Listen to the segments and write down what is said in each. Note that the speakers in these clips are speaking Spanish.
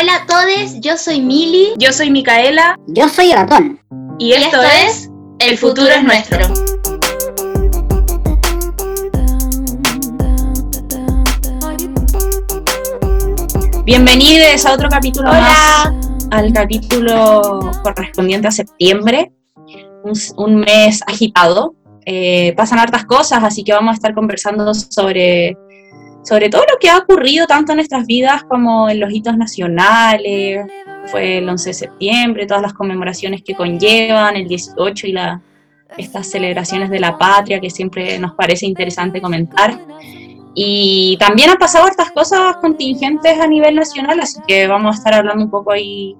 Hola a todos, yo soy Mili. Yo soy Micaela. Yo soy Ratón. Y esto, es El futuro es nuestro. Bienvenidos a otro capítulo más, al capítulo correspondiente a septiembre, un, un mes agitado. Eh, pasan hartas cosas, así que vamos a estar conversando sobre, sobre todo lo que ha ocurrido tanto en nuestras vidas como en los hitos nacionales. Fue el 11 de septiembre, todas las conmemoraciones que conllevan, el 18 y la, estas celebraciones de la patria que siempre nos parece interesante comentar. Y también han pasado estas cosas contingentes a nivel nacional, así que vamos a estar hablando un poco ahí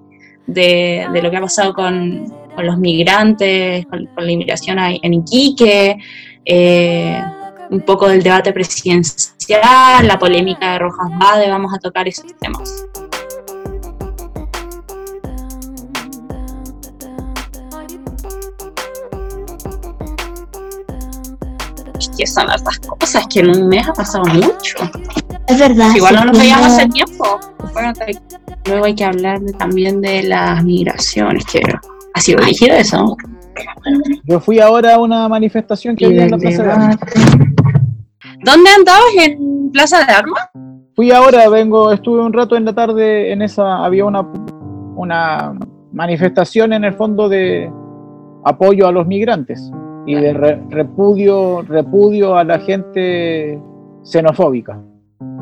de, de lo que ha pasado con, con los migrantes, con, la inmigración en Iquique, eh, un poco del debate presidencial, la polémica de Rojas Bade, vamos a tocar esos temas. que son estas cosas que en un mes ha pasado mucho. Es verdad. Igual no nos veíamos hace tiempo. luego hay que hablar también de las migraciones, que ha sido dirigido eso. Yo fui ahora a una manifestación que había en la Plaza de. ¿Dónde andabas? ¿En Plaza de Armas? Fui ahora, vengo, estuve un rato en la tarde en esa, había una, una manifestación en el fondo de apoyo a los migrantes y de repudio, repudio a la gente xenofóbica.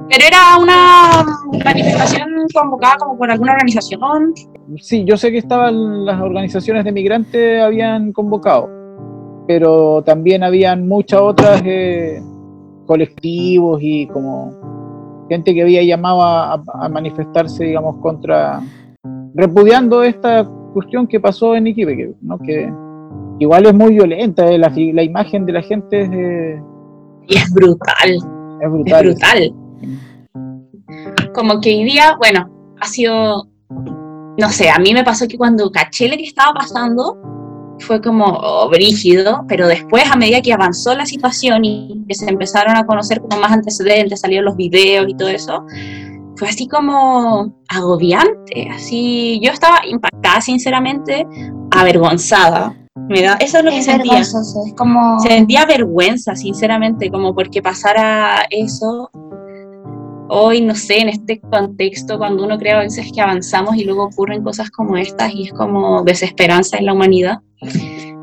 ¿Pero era una manifestación convocada como por alguna organización? Sí, yo sé que estaban las organizaciones de migrantes habían convocado, pero también habían muchas otras eh, colectivos y como gente que había llamado a, manifestarse, digamos, contra, repudiando esta cuestión que pasó en Iquique, ¿no? que igual es muy violenta, eh, la, la, imagen de la gente es... Eh, y es brutal. Es brutal. Es brutal. Como que hoy día, bueno, ha sido, no sé, a mí me pasó que cuando caché lo que estaba pasando, fue como oh, brígido, pero después a medida que avanzó la situación y que se empezaron a conocer como más antecedentes, salieron los videos y todo eso, fue así como agobiante, así yo estaba impactada sinceramente, avergonzada, Mira, eso es lo que sentía. Es como... Sentía vergüenza, sinceramente, como porque pasara eso hoy, no sé, en este contexto, cuando uno cree a veces que avanzamos y luego ocurren cosas como estas y es como desesperanza en la humanidad.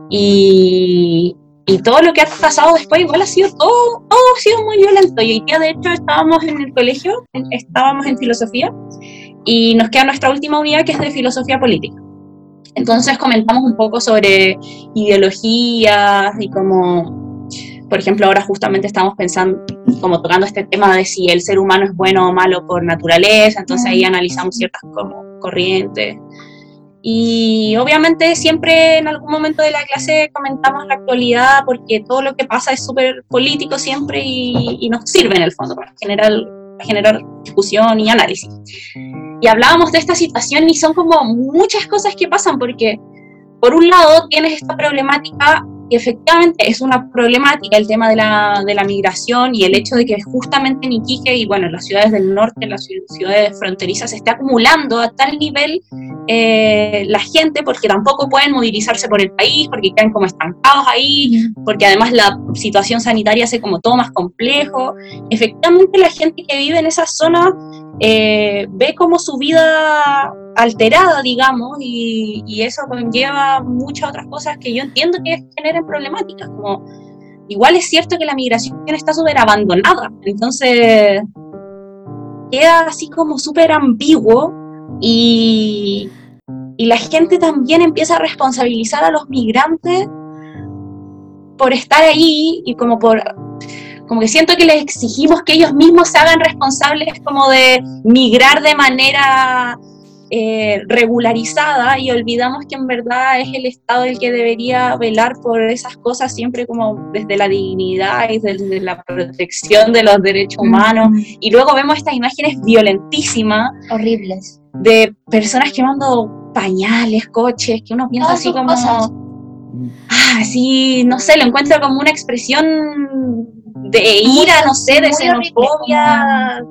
Y, y todo lo que ha pasado después igual ha sido todo, todo ha sido muy violento. Y hoy día, de hecho, estábamos en el colegio, estábamos en filosofía y nos queda nuestra última unidad que es de filosofía política. Entonces comentamos un poco sobre ideologías y como, por ejemplo, ahora justamente estamos pensando, como tocando este tema de si el ser humano es bueno o malo por naturaleza, entonces ahí analizamos ciertas como corrientes. Y obviamente siempre en algún momento de la clase comentamos la actualidad porque todo lo que pasa es súper político siempre y, y, nos sirve en el fondo para generar, generar discusión y análisis y hablábamos de esta situación y son como muchas cosas que pasan porque por un lado tienes esta problemática y efectivamente es una problemática el tema de la, de la migración y el hecho de que justamente en Iquique y bueno, en las ciudades del norte, en las ciudades fronterizas, se está acumulando a tal nivel eh, la gente porque tampoco pueden movilizarse por el país, porque quedan como estancados ahí, porque además la situación sanitaria hace como todo más complejo. Efectivamente la gente que vive en esa zona eh, ve como su vida alterada, digamos, y, eso conlleva muchas otras cosas que yo entiendo que generan problemáticas, como igual es cierto que la migración está súper abandonada, entonces queda así como súper ambiguo y, y la gente también empieza a responsabilizar a los migrantes por estar ahí y como por como que siento que les exigimos que ellos mismos se hagan responsables como de migrar de manera eh, regularizada y olvidamos que en verdad es el Estado el que debería velar por esas cosas siempre como desde la dignidad y desde la protección de los derechos humanos. Y luego vemos estas imágenes violentísimas. Horribles. De personas quemando pañales, coches, que uno piensa así como... Ah, sí, no sé, lo encuentro como una expresión de ira, no sé, de xenofobia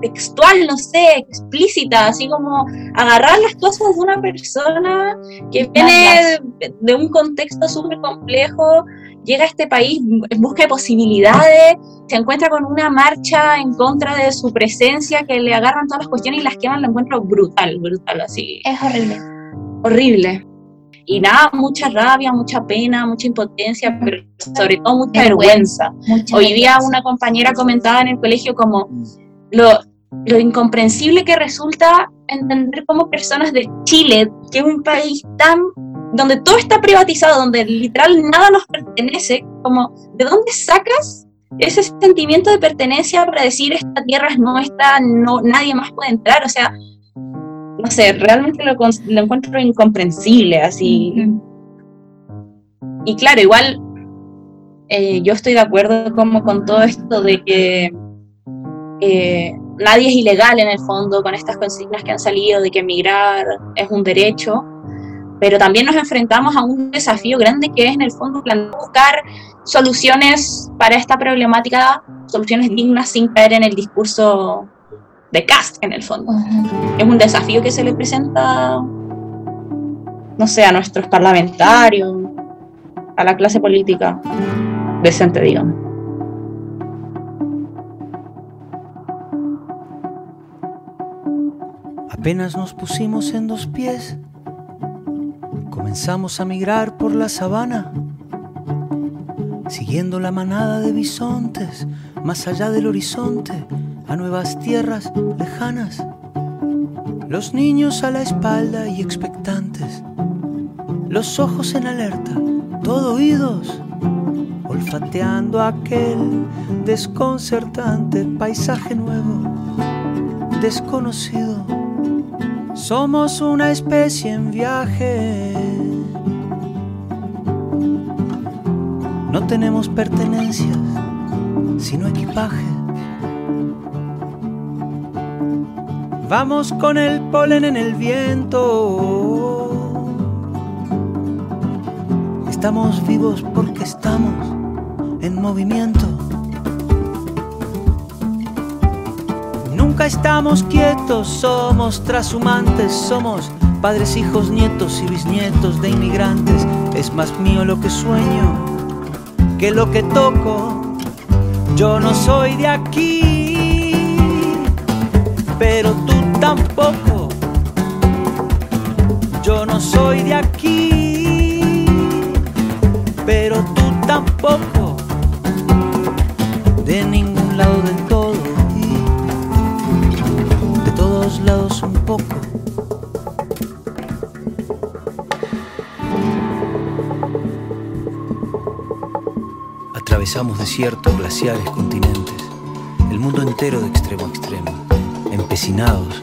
textual, no sé, explícita, así como agarrar las cosas de una persona que viene de un contexto súper complejo, llega a este país en busca de posibilidades, se encuentra con una marcha en contra de su presencia que le agarran todas las cuestiones y las queman, lo encuentro brutal, brutal, así. Es horrible. Horrible. Y nada, mucha rabia, mucha pena, mucha impotencia, pero sobre todo mucha vergüenza. Hoy día una compañera comentaba en el colegio como lo, lo incomprensible que resulta entender como personas de Chile, que es un país tan donde todo está privatizado, donde literal nada nos pertenece, como ¿de dónde sacas ese sentimiento de pertenencia para decir esta tierra es nuestra, no, nadie más puede entrar? O sea, no sé, realmente lo, lo encuentro incomprensible así. Y claro, igual eh, yo estoy de acuerdo como con todo esto de que eh, nadie es ilegal en el fondo con estas consignas que han salido de que emigrar es un derecho, pero también nos enfrentamos a un desafío grande que es en el fondo buscar soluciones para esta problemática, soluciones dignas sin caer en el discurso de cast en el fondo. Es un desafío que se le presenta, no sé, a nuestros parlamentarios, a la clase política decente, digamos. Apenas nos pusimos en dos pies, comenzamos a migrar por la sabana, siguiendo la manada de bisontes más allá del horizonte, a nuevas tierras lejanas. Los niños a la espalda y expectantes, los ojos en alerta, todo oídos, olfateando aquel desconcertante paisaje nuevo, desconocido somos una especie en viaje. No tenemos pertenencias, sino equipaje. Vamos con el polen en el viento. Estamos vivos porque estamos en movimiento. estamos quietos, somos trashumantes, somos padres, hijos, nietos y bisnietos de inmigrantes. Es más mío lo que sueño que lo que toco. Yo no soy de aquí, pero tú tampoco. Yo no soy de aquí, pero tú tampoco. De ningún lado del lados un poco. Atravesamos desiertos, glaciares, continentes, el mundo entero de extremo a extremo, empecinados,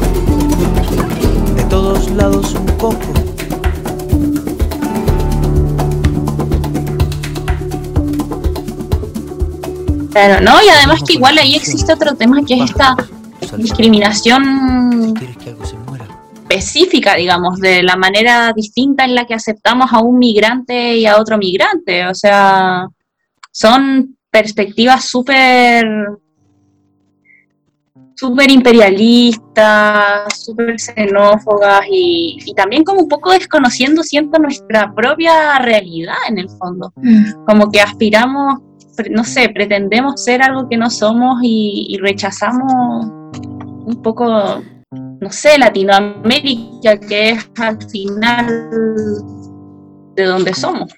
de todos lados un poco. Claro, ¿no? Y además que igual ahí existe otro tema que es esta discriminación específica, digamos, de la manera distinta en la que aceptamos a un migrante y a otro migrante. O sea, son perspectivas súper súper imperialistas, súper xenófogas y, y también como un poco desconociendo, siento, nuestra propia realidad en el fondo. Mm. Como que aspiramos, no sé, pretendemos ser algo que no somos y, y rechazamos un poco, no sé, Latinoamérica, que es al final de donde somos.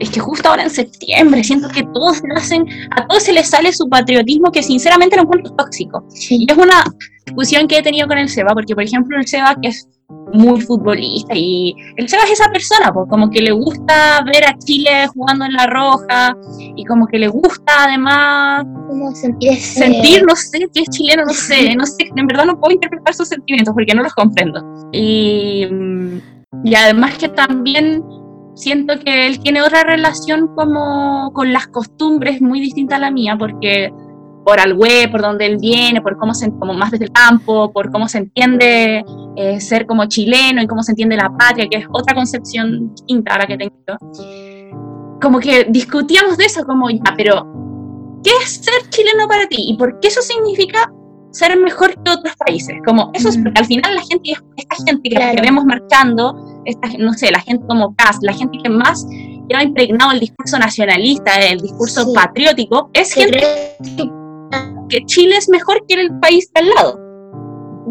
Es que justo ahora en septiembre siento que todos se hacen, a todos se les sale su patriotismo que sinceramente lo encuentro tóxico. Y es una discusión que he tenido con el Seba, porque por ejemplo el Seba que es muy futbolista y el Seba es esa persona, pues, como que le gusta ver a Chile jugando en la roja y como que le gusta además Como sentir ese... sentir, no sé, que es chileno, no sé, no sé, en verdad no puedo interpretar sus sentimientos porque no los comprendo. Y, mm, y además que también siento que él tiene otra relación como con las costumbres muy distinta a la mía, porque por al web, por donde él viene, por cómo se, como más desde el campo, por cómo se entiende eh, ser como chileno y cómo se entiende la patria, que es otra concepción distinta a la que tengo yo. Como que discutíamos de eso, como ya, pero ¿qué es ser chileno para ti? ¿Y por qué eso significa ser mejor que otros países? Como eso es, Mm. porque al final la gente, esta gente que, Claro. que vemos marchando, esta, no sé, la gente como Cas, la gente que más lleva impregnado el discurso nacionalista, el discurso Sí. patriótico, es gente que- que Chile es mejor que el país de al lado.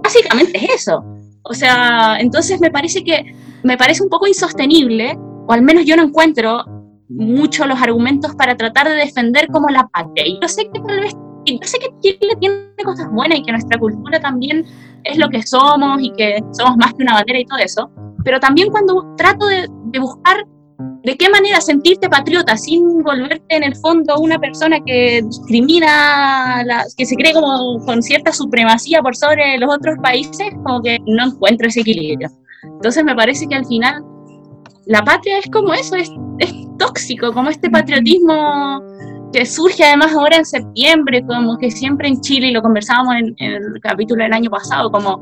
Básicamente es eso. O sea, entonces me parece que me parece un poco insostenible, o al menos yo no encuentro mucho los argumentos para tratar de defender como la patria. Y yo sé que tal vez, y yo sé que Chile tiene cosas buenas y que nuestra cultura también es lo que somos y que somos más que una bandera y todo eso, pero también cuando trato de, de buscar de qué manera sentirte patriota sin volverte en el fondo una persona que discrimina, la- que se cree como con cierta supremacía por sobre los otros países, como que no encuentro ese equilibrio. Entonces me parece que al final la patria es como eso, es, es tóxico, como este patriotismo que surge además ahora en septiembre, como que siempre en Chile, y lo conversábamos en, en el capítulo del año pasado, como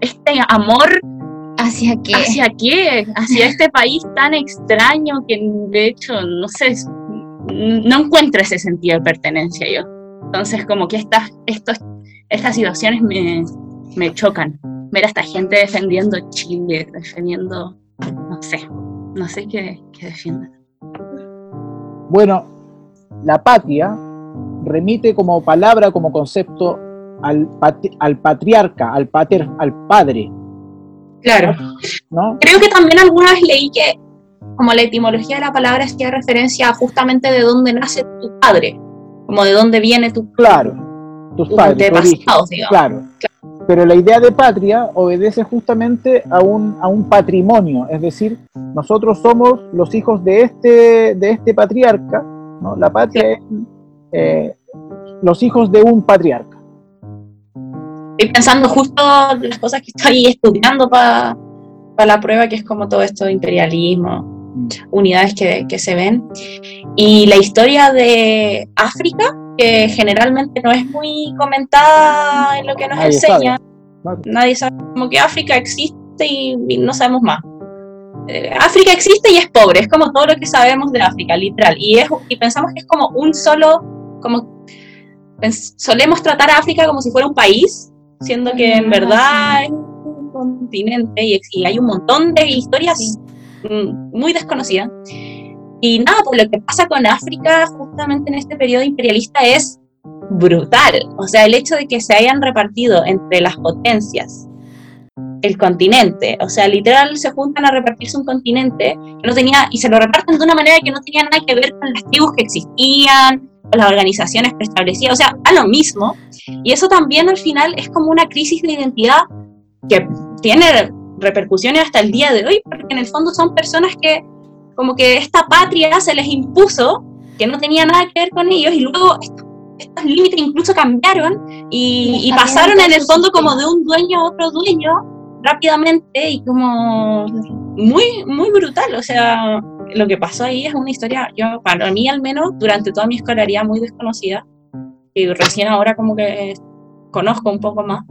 este amor ¿Hacia qué? ¿Hacia qué? Hacia este país tan extraño que de hecho, no sé, no encuentro ese sentido de pertenencia yo. Entonces, como que estas, estos, estas situaciones me, me chocan. Ver a esta gente defendiendo Chile, defendiendo, no sé, no sé qué, qué defienden. Bueno, la patria remite como palabra, como concepto al, patri- al patriarca, al pater, al padre, Claro. ¿no? Creo que también alguna vez leí que como la etimología de la palabra hacía referencia a justamente de dónde nace tu padre, como de dónde viene tu, Claro, tus padres, tu antepasados, digamos. Claro. Pero la idea de patria obedece justamente a un, a un patrimonio, es decir, nosotros somos los hijos de este, de este patriarca, ¿no? La patria es eh, los hijos de un patriarca. Estoy pensando justo las cosas que estoy estudiando para la prueba, que es como todo esto de imperialismo, unidades que, que se ven. Y la historia de África, que generalmente no es muy comentada en lo que nos Nadie enseña. Claro. Nadie sabe como que África existe y, y no sabemos más. Eh, África existe y es pobre, es como todo lo que sabemos de África, literal. Y, es, y pensamos que es como un solo, como solemos tratar a África como si fuera un país, siendo que en verdad es un continente y, y hay un montón de historias mm, muy desconocidas. Y nada, pues lo que pasa con África justamente en este periodo imperialista es brutal. O sea, el hecho de que se hayan repartido entre las potencias el continente, o sea, literal se juntan a repartirse un continente que no tenía, y se lo reparten de una manera que no tenía nada que ver con las tribus que existían, las organizaciones preestablecidas, o sea, a lo mismo. Y eso también al final es como una crisis de identidad que tiene repercusiones hasta el día de hoy, porque en el fondo son personas que como que esta patria se les impuso, que no tenía nada que ver con ellos, y luego est- estos límites incluso cambiaron y, y pasaron en el fondo como de un dueño a otro dueño rápidamente y como muy, muy brutal. O sea, lo que pasó ahí es una historia, yo, para mí al menos, durante toda mi escolaridad muy desconocida, y recién ahora como que conozco un poco más,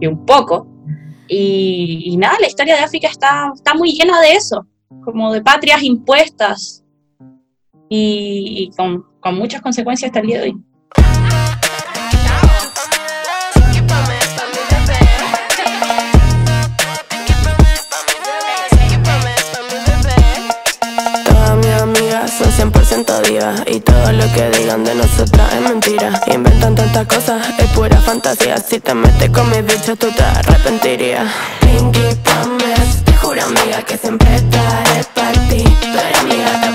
y un poco, y, y nada, la historia de África está, está muy llena de eso, como de patrias impuestas, y, y con, con muchas consecuencias hasta el día de hoy. 100% divas Y todo lo que digan de nosotras es mentira. Inventan tantas cosas, es pura fantasía. Si te metes con mis bichos tú te arrepentirías. Pinky promise, te juro amiga que siempre estaré para ti. Tú eres amiga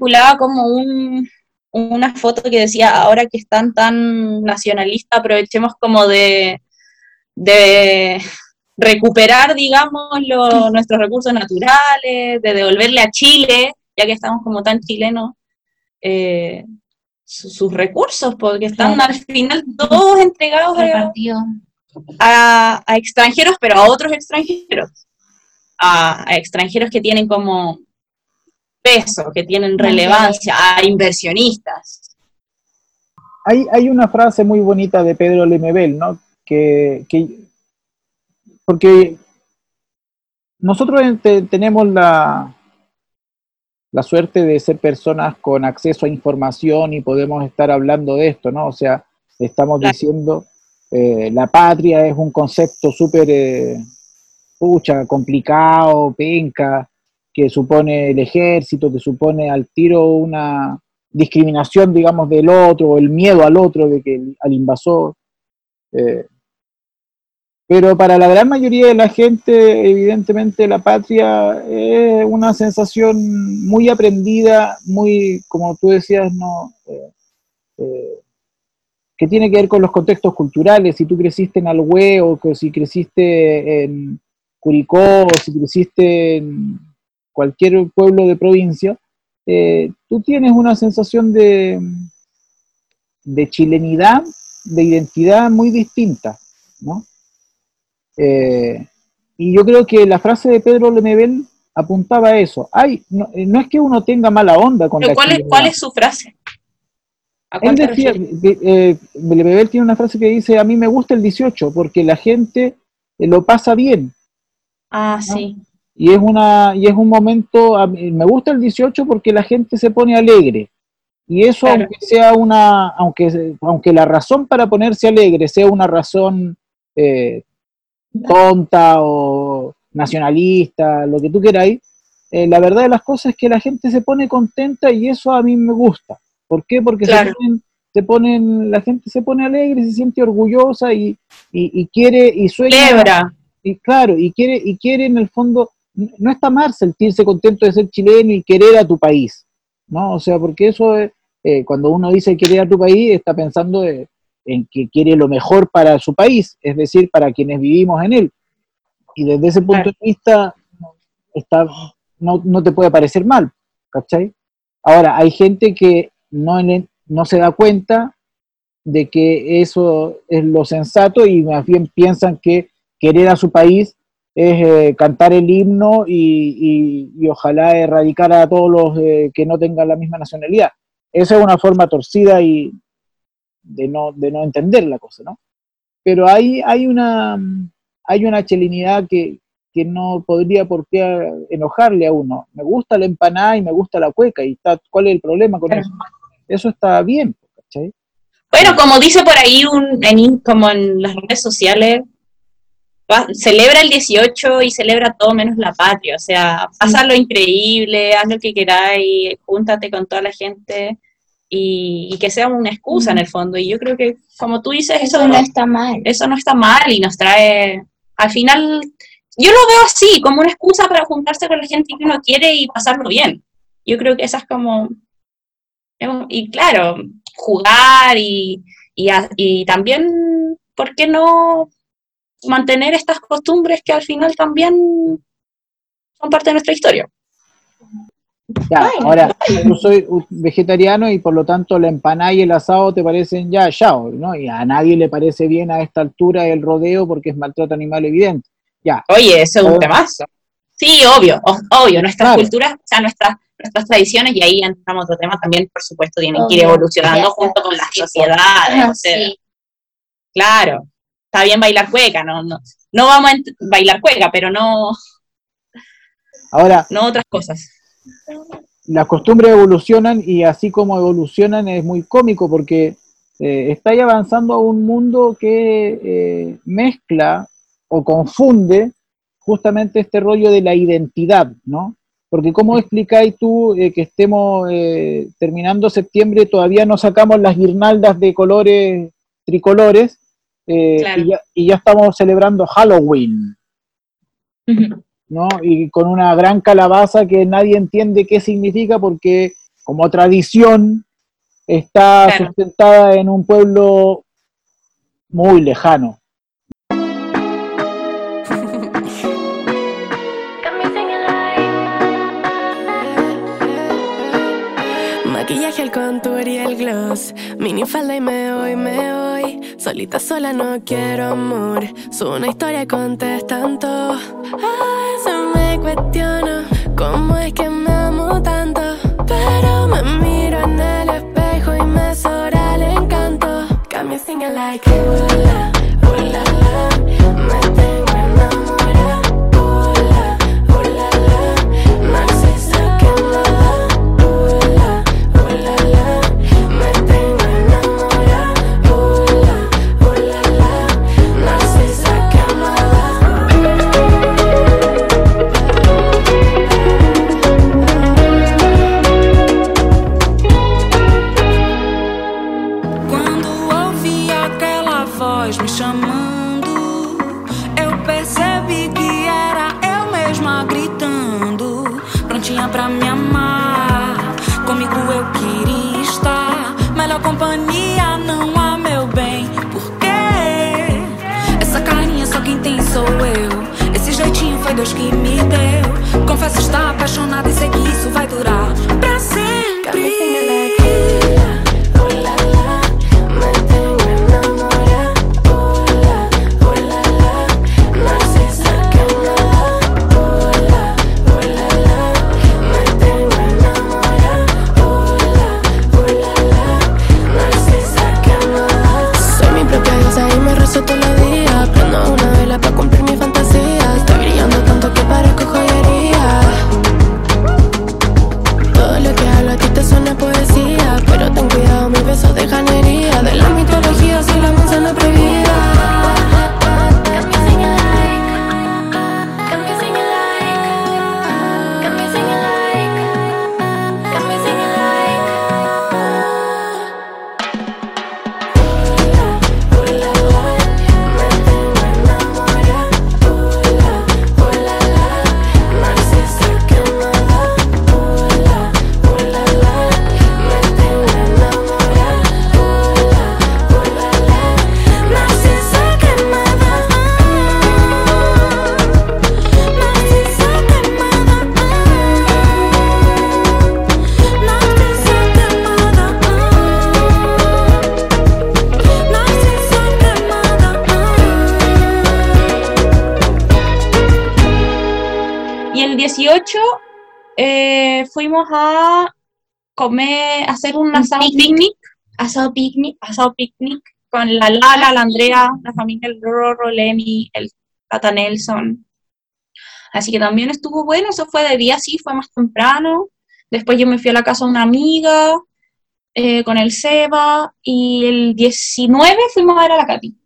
circulaba como un, una foto que decía, ahora que están tan nacionalistas, aprovechemos como de, de recuperar, digamos, lo- nuestros recursos naturales, de devolverle a Chile, ya que estamos como tan chilenos, eh, su- sus recursos, porque están Claro. al final todos entregados a, a- a extranjeros, pero a otros extranjeros. A, a extranjeros que tienen como peso, que tienen relevancia, a inversionistas. Hay, hay una frase muy bonita de Pedro Lemebel, ¿no? Que, que- porque nosotros te- tenemos la, la suerte de ser personas con acceso a información y podemos estar hablando de esto, ¿no? O sea, estamos Claro. diciendo, eh, la patria es un concepto súper, eh, pucha, complicado, penca, que supone el ejército, que supone al tiro una discriminación, digamos, del otro, o el miedo al otro, de que al invasor. eh, pero para la gran mayoría de la gente, evidentemente, la patria es una sensación muy aprendida, muy, como tú decías, no, eh, eh, que tiene que ver con los contextos culturales. Si tú creciste en Alhue o que si creciste en Curicó o si creciste en cualquier pueblo de provincia, eh, tú tienes una sensación de, de chilenidad, de identidad muy distinta, ¿no? Eh, y yo creo que la frase de Pedro Lemebel apuntaba a eso. Ay, no, eh, no es que uno tenga mala onda con Pero la ¿cuál, es. ¿Cuál es su frase? ¿A cuál Él decía, eh, Lemebel tiene una frase que dice, a mí me gusta el 18 porque la gente lo pasa bien. Ah, sí. Y es, una, y es un momento, a mí- me gusta el 18 porque la gente se pone alegre. Y eso, Claro. aunque sea una, aunque, aunque la razón para ponerse alegre sea una razón eh, tonta o nacionalista, lo que tú queráis, eh, la verdad de las cosas es que la gente se pone contenta y eso a mí me gusta. ¿Por qué? Porque se ponen, se ponen, la gente se pone alegre, se siente orgullosa y, y, y quiere y sueña y claro, y quiere, y quiere en el fondo, no está mal sentirse contento de ser chileno y querer a tu país, ¿no? O sea, porque eso es, eh, cuando uno dice querer a tu país, está pensando de- en que quiere lo mejor para su país, es decir, para quienes vivimos en él. Y desde ese punto Claro. de vista, está, no, no te puede parecer mal, ¿cachai? Ahora, hay gente que no, no se da cuenta de que eso es lo sensato y más bien piensan que querer a su país es eh, cantar el himno y, y- y ojalá erradicar a todos los eh, que no tengan la misma nacionalidad. Esa es una forma torcida y de no, de no entender la cosa, ¿no? Pero hay, hay, una, hay una chelinidad que, que no podría por qué enojarle a uno. Me gusta la empanada y me gusta la cueca, y está, ¿cuál es el problema con eso? Eso está bien, ¿cachai? Bueno, como dice por ahí un, en, como en las redes sociales, va- celebra el 18 y celebra todo menos la patria. O sea, pasa lo increíble, haz lo que queráis, júntate con toda la gente y, y que sea una excusa en el fondo. Y yo creo que, como tú dices, eso, Eso no no, está mal. eso no está mal y nos trae, al final, yo lo veo así, como una excusa para juntarse con la gente que uno quiere y pasarlo bien. Yo creo que esa es como, y claro, jugar y, y también, ¿por qué no mantener estas costumbres que al final también son parte de nuestra historia? Ya, ahora, yo soy vegetariano y por lo tanto la empanada y el asado te parecen ya chao, ¿no? Y a nadie le parece bien a esta altura el rodeo porque es maltrato animal evidente. Ya, Oye, eso es un temazo. Sí, obvio, obvio, nuestras Claro. culturas, o sea, nuestras, nuestras tradiciones, y ahí entramos a otro tema, también, por supuesto, tienen que ir evolucionando junto con las sociedades. O sea, sí. Claro, está bien bailar cueca, no, no, no vamos a bailar cueca, pero no, ahora no otras cosas. las costumbres evolucionan y así como evolucionan es muy cómico porque eh, está ahí avanzando a un mundo que eh, mezcla o confunde justamente este rollo de la identidad, ¿no? Porque ¿cómo explicáis tú eh, que estemos eh, terminando septiembre todavía no sacamos las guirnaldas de colores tricolores eh, Claro. y, ya, y ya estamos celebrando Halloween? ¿no? Y con una gran calabaza que nadie entiende qué significa porque como tradición está Claro. sustentada en un pueblo muy lejano. Maquillaje, el contour y el gloss. Mini falda y me voy, me voy. Solita sola no quiero amor. Subo una historia contestando. A veces me cuestiono cómo es que me amo tanto. Pero me miro en el espejo y me sobra el encanto. Got me singing like ooh la, picnic. Asado picnic. asado picnic con la Lala, la Andrea, la familia el Rorro, Lenny, el Tata Nelson. Así que también estuvo bueno, eso fue de día, sí, fue más temprano. Después yo me fui a la casa de una amiga eh, con el Seba y el 19 fuimos a ver a la Katy.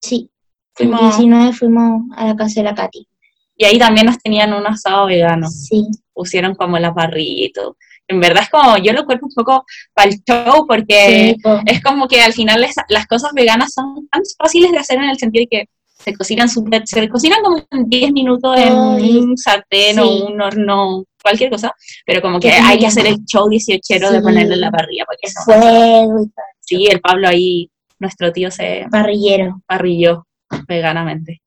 Sí. Fuimos- El 19 fuimos a la casa de la Katy. Y ahí también nos tenían un asado vegano. Sí. Pusieron como la parrilla y todo. En verdad es como, yo lo cuerpo un poco para el show porque Sí, es como que al final les- las cosas veganas son tan fáciles de hacer en el sentido de que se cocinan súper, se cocinan como en 10 minutos en Ay, un sartén sí. o un horno, cualquier cosa, pero como que hay que hacer el show 18 de ponerle en la parrilla, porque Fuego todo. sí, el Pablo ahí, nuestro tío se Parrillero. parrilló veganamente,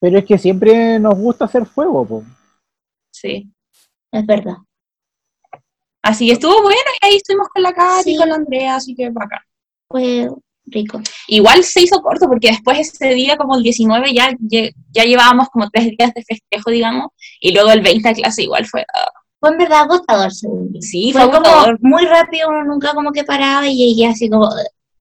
Pero es que siempre nos gusta hacer fuego, po. sí. Es verdad. Así que estuvo bueno y ahí estuvimos con la Katy, Sí. con la Andrea, así que bacán. Fue rico. Igual se hizo corto porque después ese día, como el 19, ya, ya llevábamos como tres días de festejo, digamos, y luego el 20 de clase igual fue, ah, Fue en verdad agotador, según yo. sí, Fue fue como agotador. muy rápido, uno nunca como que paraba y llegué así como...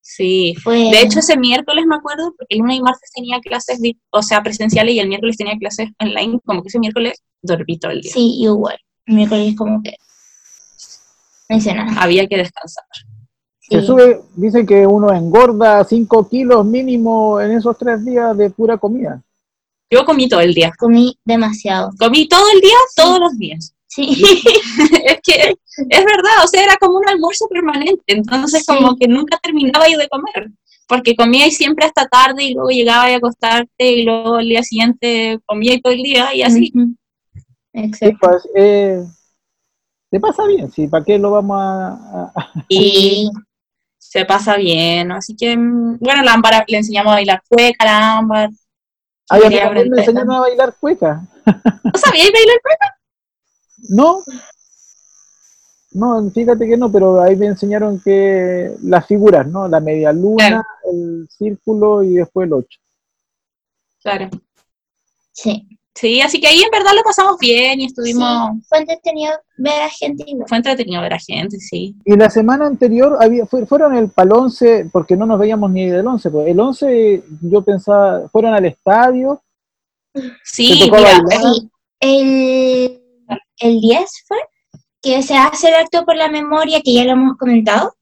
Sí. Fue... De hecho, ese miércoles me acuerdo, porque el lunes y martes tenía clases, o sea, presenciales y el miércoles tenía clases online, como que ese miércoles dormí todo el día. Sí, igual. Mi colegio es como que... Nada. Había que descansar. Se Sí. sube, dicen que uno engorda 5 kilos mínimo en esos tres días de pura comida. Yo comí todo el día. Comí demasiado. Comí todo el día, todos los días. Sí. es que es verdad, o sea, era como un almuerzo permanente, entonces Sí. como que nunca terminaba yo de comer, porque comía y siempre hasta tarde y luego llegaba a acostarte y luego el día siguiente comía y todo el día y así. Ujú. Sí, Exacto. pues, eh, te pasa bien, sí, ¿para qué lo vamos a...? a- Y se pasa bien, así que, mm, bueno, la Ámbar le enseñamos a bailar cueca la Ámbar. Ay, a mí Quería también me aprender. enseñaron a bailar cueca. ¿No sabíais bailar cueca? No, no, fíjate que no, pero ahí me enseñaron que las figuras, ¿no? La media luna, Claro. el círculo y después el ocho. Claro. Sí. Sí, así que ahí en verdad lo pasamos bien y estuvimos, Sí, Fue entretenido ver a gente igual. fue entretenido ver a gente, sí. Y la semana anterior había, fue- fueron el pal 11, porque no nos veíamos ni del 11, pues el 11 yo pensaba, fueron al estadio, Sí, ¿Te tocó mira, bailar? Sí, el, el 10 fue que se hace el acto por la memoria, que ya lo hemos comentado.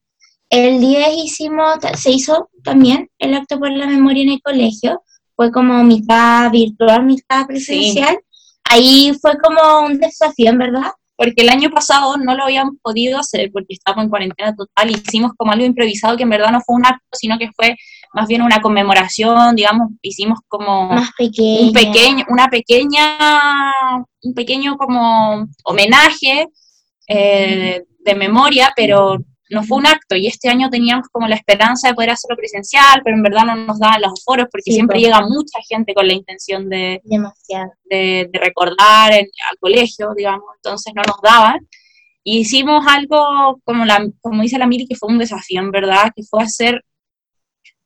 El 10 hicimos, se hizo también el acto por la memoria en el colegio. Fue como mitad virtual, mitad presencial. Ahí fue como un desafío, en verdad. porque el año pasado no lo habíamos podido hacer porque estábamos en cuarentena total, hicimos como algo improvisado que en verdad no fue un acto, sino que fue más bien una conmemoración, digamos, hicimos como Más pequeño. un pequeño, una pequeña, un pequeño como homenaje eh, de memoria, pero no fue un acto y este año teníamos como la esperanza de poder hacerlo presencial, pero en verdad no nos daban los foros porque Sí, siempre llega mucha gente con la intención de, de, de recordar en- al colegio, digamos, entonces no nos daban. Y hicimos algo, como, la, como dice la Miri, que fue un desafío, en verdad, que fue hacer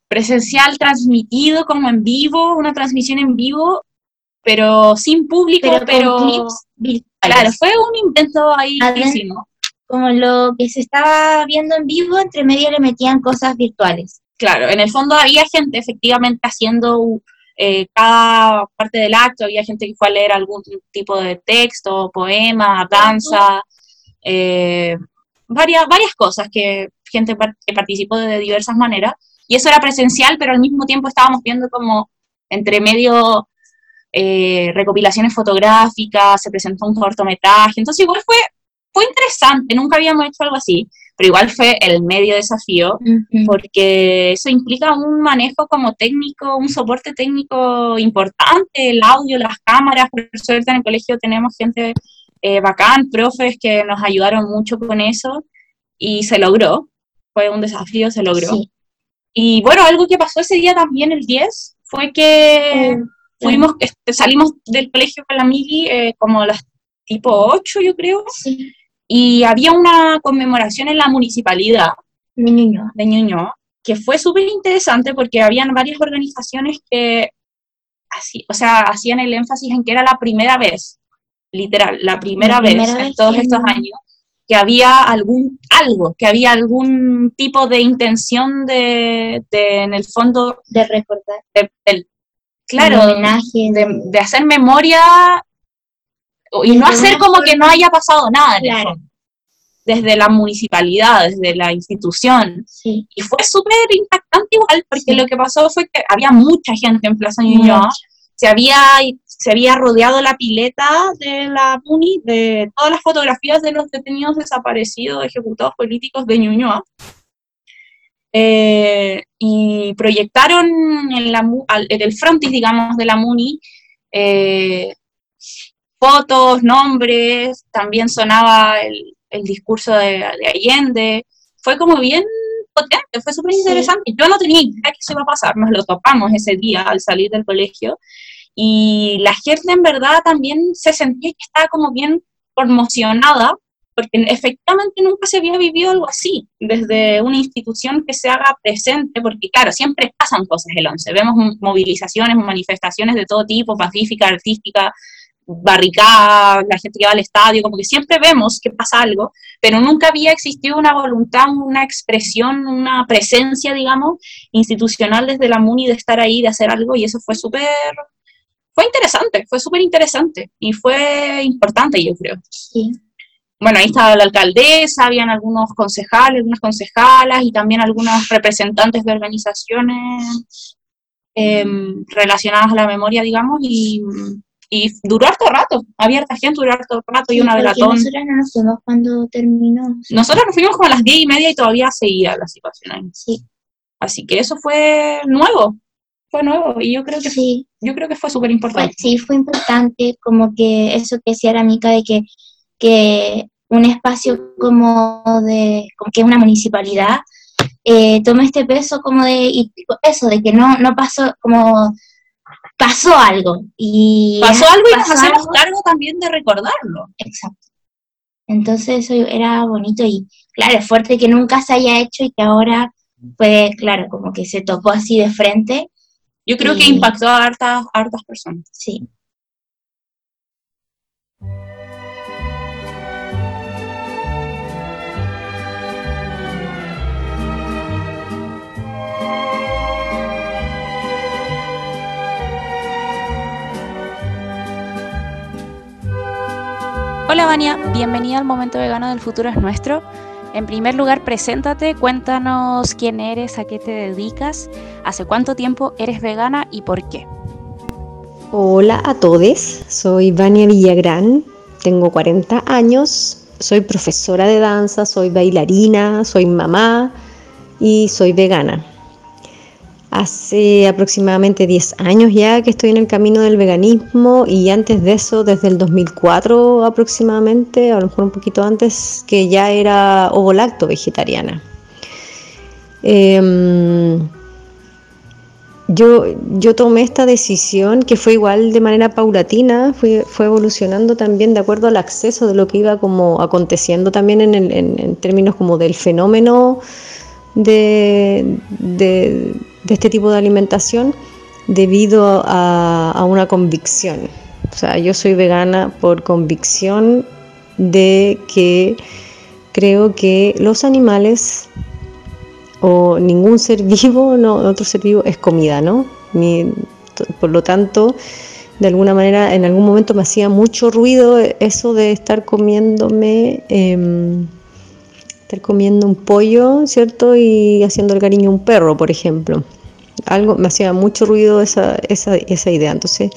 presencial transmitido como en vivo, una transmisión en vivo, pero sin público, Pero, pero, con clips virtuales. claro, fue un intento ahí que hicimos. Como lo que se estaba viendo en vivo, entre medio le metían cosas virtuales. Claro, en el fondo había gente efectivamente haciendo eh, cada parte del acto, había gente que fue a leer algún tipo de texto, poema, danza, eh, varias, varias cosas que gente que participó de diversas maneras. Y eso era presencial, pero al mismo tiempo estábamos viendo como entre medio eh, recopilaciones fotográficas, se presentó un cortometraje, entonces igual fue, fue interesante, nunca habíamos hecho algo así, pero igual fue el medio desafío porque eso implica un manejo como técnico, un soporte técnico importante, el audio, las cámaras, por suerte en el colegio tenemos gente eh, bacán, profes que nos ayudaron mucho con eso y se logró, fue un desafío, se logró. Sí. Y bueno, algo que pasó ese día también, el 10, fue que Mm, fuimos, este, salimos del colegio con la Mili eh, como a las tipo 8, yo creo, Sí. Y había una conmemoración en la municipalidad de Ñuñoa, que fue súper interesante porque habían varias organizaciones que así, o sea, hacían el énfasis en que era la primera vez literal, la primera, La primera vez, en todos estos años que había algún algo, que había algún tipo de intención de, de, en el fondo, de recordar. de, claro, homenaje. de hacer memoria y no hacer como que no haya pasado nada en Claro. desde la municipalidad, desde la institución. Sí, Y fue súper impactante igual, porque Sí. lo que pasó fue que había mucha gente en Plaza Ñuñoa, se había, se había rodeado la pileta de la MUNI de todas las fotografías de los detenidos desaparecidos, ejecutados políticos de Ñuñoa. Eh, y proyectaron en, la, en el frontis, digamos, de la MUNI eh, fotos, nombres, también sonaba el, el discurso de, de Allende. Fue como bien potente, fue súper interesante. Yo no tenía idea que eso iba a pasar, nos lo topamos ese día al salir del colegio. Y la gente en verdad también se sentía que estaba como bien conmocionada, porque efectivamente nunca se había vivido algo así, desde una institución que se haga presente, porque claro, siempre pasan cosas el 11, vemos movilizaciones, manifestaciones de todo tipo, pacífica, artística, barricada, la gente que va al estadio, como que siempre vemos que pasa algo, pero nunca había existido una voluntad, una expresión, una presencia, digamos, institucional desde la MUNI de estar ahí, de hacer algo, y eso fue súper, fue interesante, fue súper interesante, y fue importante, yo creo. sí. Bueno, ahí estaba la alcaldesa, habían algunos concejales, algunas concejalas, y también algunos representantes de organizaciones em, relacionadas a la memoria, digamos, y, y duró harto rato, había harta gente, duró harto rato, y una velatón. Nosotras no nos fuimos cuando terminó. Nosotros nos fuimos como a las diez y media y todavía seguía la situación ahí. Sí, Así que eso fue nuevo, fue nuevo, y yo creo que, sí. yo creo que fue súper importante. sí, fue importante, como que eso que decía la Mica de que, que un espacio como de, como que es una municipalidad, eh, toma este peso como de, y eso, de que no, no pasó, como pasó algo. Y Pasó algo y nos hacemos algo. cargo también de recordarlo. Exacto. Entonces eso era bonito y claro, es fuerte que nunca se haya hecho y que ahora, pues claro, como que se tocó así de frente, Yo creo que impactó a hartas, a hartas personas. sí. Hola Vania, bienvenida al Momento Vegano del Futuro es Nuestro. En primer lugar, preséntate, cuéntanos quién eres, a qué te dedicas, hace cuánto tiempo eres vegana y por qué. Hola a todos, soy Vania Villagrán, tengo 40 años, soy profesora de danza, soy bailarina, soy mamá y soy vegana. Hace aproximadamente 10 años ya que estoy en el camino del veganismo y antes de eso, desde el 2004 aproximadamente, a lo mejor un poquito antes, que ya era ovolacto vegetariana. Em, yo, yo tomé esta decisión que fue igual de manera paulatina, fue, fue evolucionando también de acuerdo al acceso de lo que iba como aconteciendo también en, en términos como del fenómeno de, de- de este tipo de alimentación debido a, una convicción. O sea, yo soy vegana por convicción de que creo que los animales o ningún ser vivo, no, otro ser vivo es comida, ¿no? Por lo tanto, de alguna manera, en algún momento me hacía mucho ruido eso de estar comiéndome, em, estar comiendo un pollo, ¿cierto? Y haciendo el cariño a un perro, por ejemplo. Algo me hacía mucho ruido esa, esa, idea. Entonces,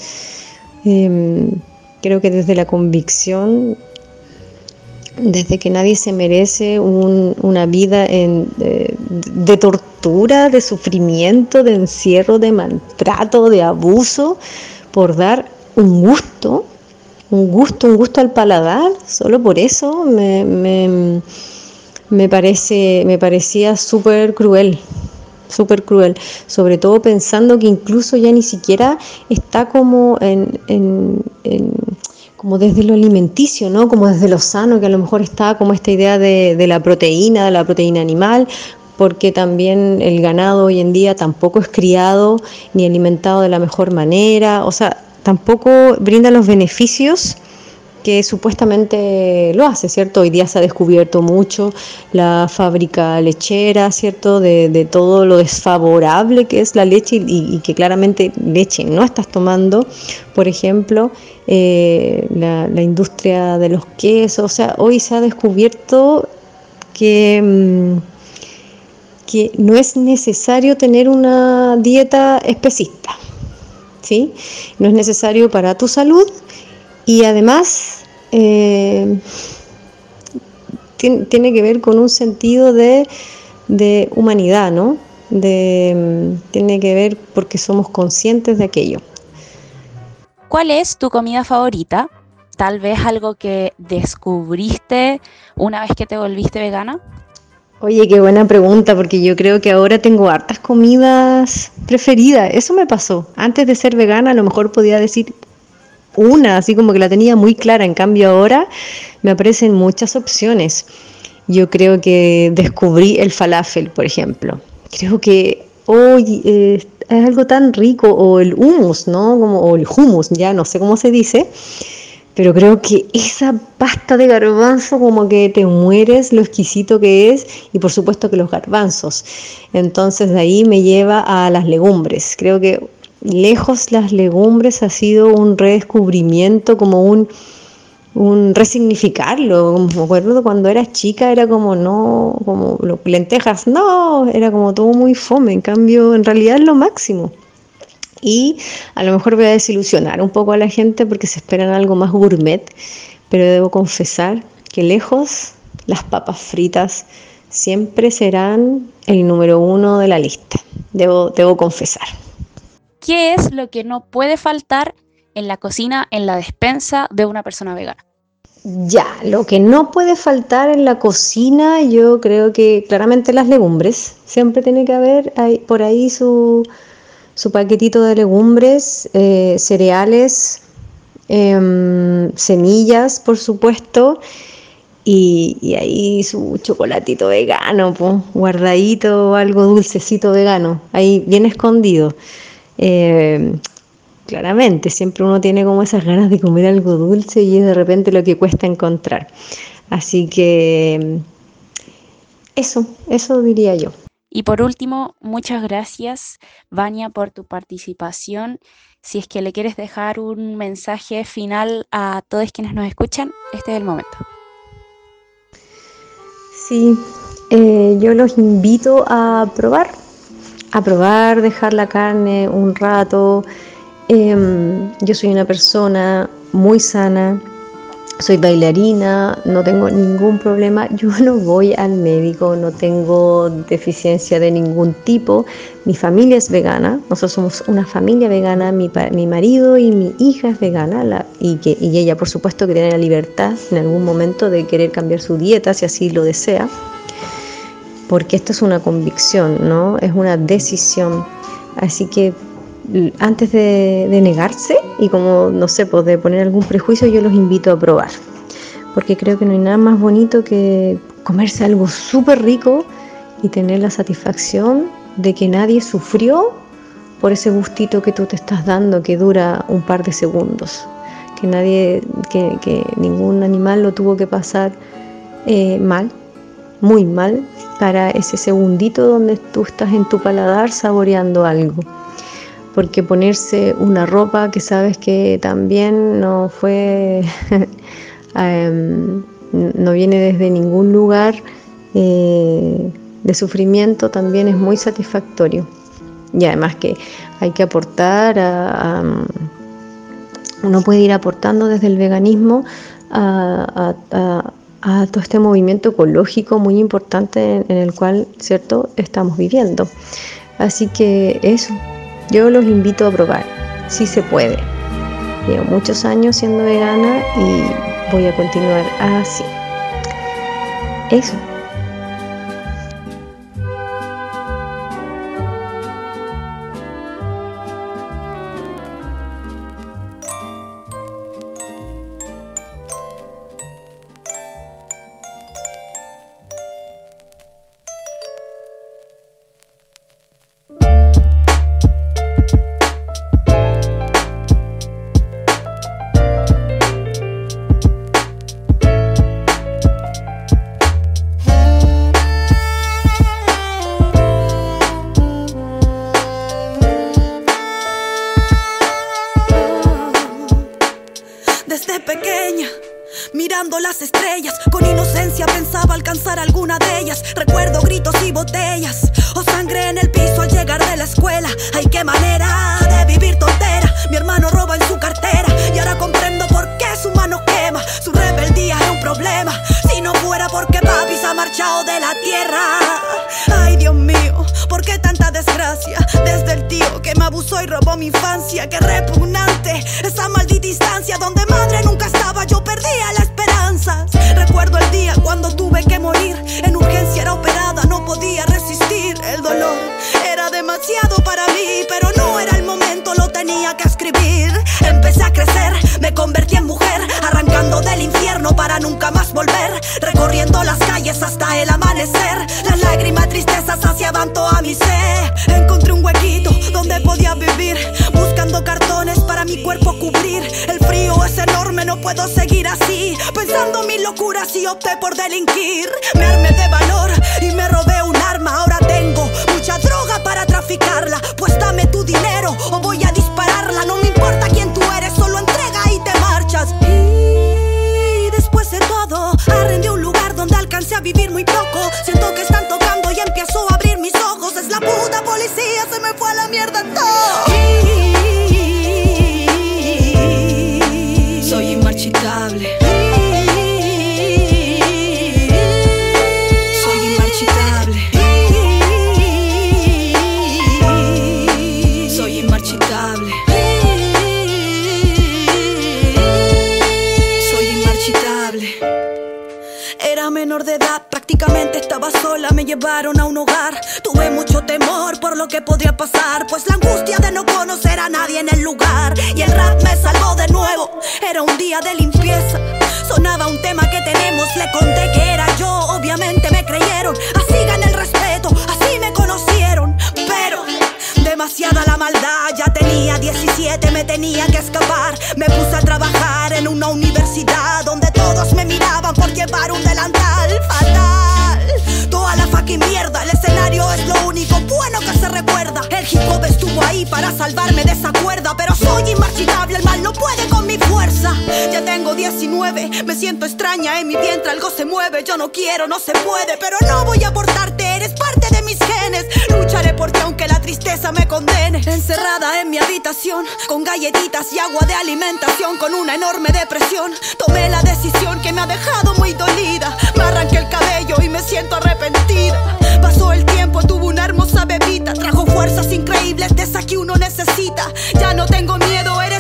em, creo que desde la convicción desde que nadie se merece un- una vida de, tortura, de sufrimiento, de encierro, de maltrato, de abuso, por dar un gusto, un gusto, un gusto al paladar, solo por eso me- me parece, me parecía súper cruel, súper cruel, sobre todo pensando que incluso ya ni siquiera está como en, en- en- como desde lo alimenticio, ¿no? Como desde lo sano, que a lo mejor está como esta idea de, de la proteína, de la proteína animal, porque también el ganado hoy en día tampoco es criado ni alimentado de la mejor manera, o sea, tampoco brinda los beneficios que supuestamente lo hace, ¿cierto? Hoy día se ha descubierto mucho la fábrica lechera, ¿cierto? De, todo lo desfavorable que es la leche y, que claramente leche no estás tomando, por ejemplo, eh, la, la, industria de los quesos, o sea, hoy se ha descubierto que... Mmm, que no es necesario tener una dieta especista, ¿sí? No es necesario para tu salud y además eh, tiene, tiene, que ver con un sentido de, de humanidad, ¿no? De, tiene que ver porque somos conscientes de aquello. ¿Cuál es tu comida favorita? Tal vez algo que descubriste una vez que te volviste vegana. Oye, qué buena pregunta, porque yo creo que ahora tengo hartas comidas preferidas. Eso me pasó. Antes de ser vegana, a lo mejor podía decir una, así como que la tenía muy clara. En cambio, ahora me aparecen muchas opciones. Yo creo que descubrí el falafel, por ejemplo. Creo que hoy es algo tan rico, o el hummus, ¿no? Como, o el hummus, ya no sé cómo se dice pero creo que esa pasta de garbanzo como que te mueres lo exquisito que es y por supuesto que los garbanzos. Entonces de ahí me lleva a las legumbres. Creo que lejos las legumbres ha sido un redescubrimiento, como un, resignificarlo. Me acuerdo cuando era chica era como no, como lentejas, no, era como todo muy fome. En cambio, en realidad es lo máximo y a lo mejor voy a desilusionar un poco a la gente porque se esperan algo más gourmet, pero debo confesar que lejos las papas fritas siempre serán el número uno de la lista, debo, debo confesar. ¿Qué es lo que no puede faltar en la cocina, en la despensa de una persona vegana? Ya, lo que no puede faltar en la cocina, yo creo que claramente las legumbres. Siempre tiene que haber por ahí su, su paquetito de legumbres, eh, cereales, eh, semillas, por supuesto, y, ahí su chocolatito vegano, guardadito, algo dulcecito vegano, ahí bien escondido. Eh, claramente, siempre uno tiene como esas ganas de comer algo dulce y es de repente lo que cuesta encontrar. Así que eso, eso diría yo. Y por último, muchas gracias, Vania, por tu participación. Si es que le quieres dejar un mensaje final a todos quienes nos escuchan, este es el momento. Sí, eh, yo los invito a probar, a probar, dejar la carne un rato. Eh, yo soy una persona muy sana, soy bailarina, no tengo ningún problema, yo no voy al médico, no tengo deficiencia de ningún tipo, mi familia es vegana, nosotros somos una familia vegana, mi, mi marido y mi hija es vegana la, y, que, y ella por supuesto que tiene la libertad en algún momento de querer cambiar su dieta si así lo desea, porque esto es una convicción, ¿no? es una decisión, así que antes de, de, negarse y como, no sé, pues de poner algún prejuicio, yo los invito a probar. Porque creo que no hay nada más bonito que comerse algo súper rico y tener la satisfacción de que nadie sufrió por ese gustito que tú te estás dando que dura un par de segundos. Que nadie, que, que ningún animal lo tuvo que pasar eh, mal, muy mal, para ese segundito donde tú estás en tu paladar saboreando algo porque ponerse una ropa que sabes que también no fue, um, no viene desde ningún lugar eh, de sufrimiento, también es muy satisfactorio. Y además que hay que aportar, a, uno puede ir aportando desde el veganismo a, todo este movimiento ecológico muy importante en el cual, ¿cierto?, estamos viviendo. Así que eso, yo los invito a probar, si se puede. Llevo muchos años siendo vegana y voy a continuar así. Eso. Locuras y opté por delinquir. Me armé de valor y me robé un arma. Ahora tengo mucha droga para traficarla. Pues dame tu dinero o voy a dispararla. No me importa quién tú eres, solo entrega y te marchas. Y después de todo, arrendé un lugar donde alcancé a vivir muy poco. Siento que sola, me llevaron a un hogar. Tuve mucho temor por lo que podría pasar, pues la angustia de no conocer a nadie en el lugar. Y el rap me salvó de nuevo, era un día de limpieza. Sonaba un tema que tenemos, le conté que era yo, obviamente me creyeron. Así gané el respeto, así me conocieron. Pero demasiada la maldad, ya tenía 17, me tenía que escapar. Me puse a trabajar en una universidad donde para salvarme de esa cuerda, pero soy inmarchitable, el mal no puede con mi fuerza. Ya tengo 19, me siento extraña en mi vientre, algo se mueve. Yo no quiero, no se puede, pero no voy a abortarte, eres parte de mis genes. Lucharé por ti aunque la tristeza me condene. Encerrada en mi habitación, con galletitas y agua de alimentación, con una enorme depresión. Tomé la decisión que me ha dejado muy dolida. Me arranqué el cabello y me siento arrepentida. Pasó el tiempo, tuve una hermosa bebita. Trajo fuerzas increíbles de esa que uno necesita. Ya no tengo miedo, eres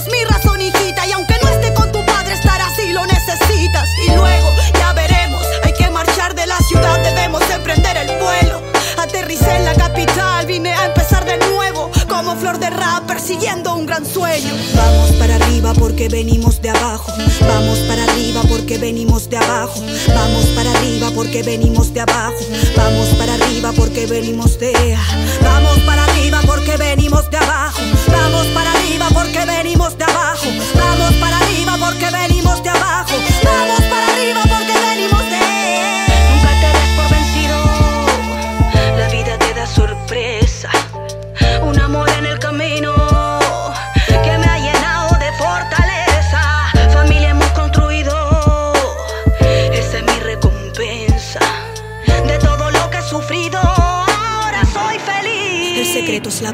persiguiendo un gran sueño. Vamos para arriba porque venimos de abajo. Vamos para arriba porque venimos de abajo. Vamos para arriba porque venimos de abajo. Vamos para arriba porque venimos de. Vamos para arriba porque venimos de abajo. Vamos para arriba porque venimos de abajo. Vamos para arriba porque venimos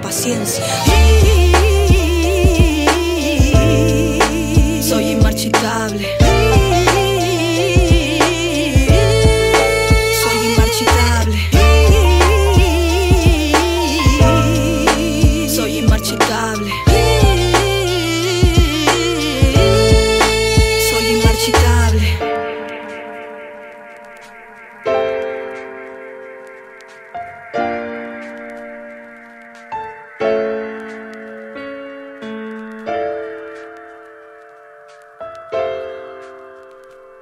paciencia.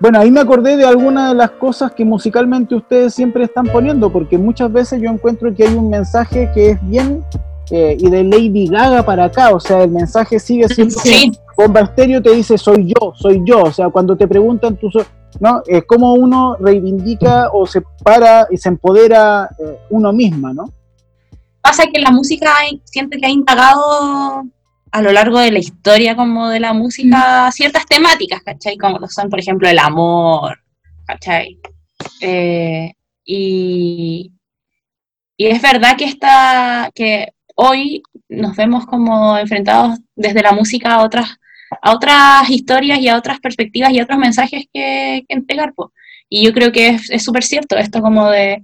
Bueno, ahí me acordé de algunas de las cosas que musicalmente ustedes siempre están poniendo, porque muchas veces yo encuentro que hay un mensaje que es bien eh, y de Lady Gaga para acá, o sea, el mensaje sigue siendo Sí. Bomba Estéreo te dice soy yo, soy yo, o sea, cuando te preguntan tú, so- ¿no? Es como uno reivindica o se para y se empodera eh, uno misma, ¿no? Pasa que la música siento que ha indagado a lo largo de la historia como de la música ciertas temáticas, ¿cachai? Como lo son, por ejemplo, el amor, ¿cachai? Eh, y, y es verdad que, está, que hoy nos vemos como enfrentados desde la música a otras, a otras historias y a otras perspectivas y a otros mensajes que, que entregar. po. Y yo creo que es súper cierto esto como de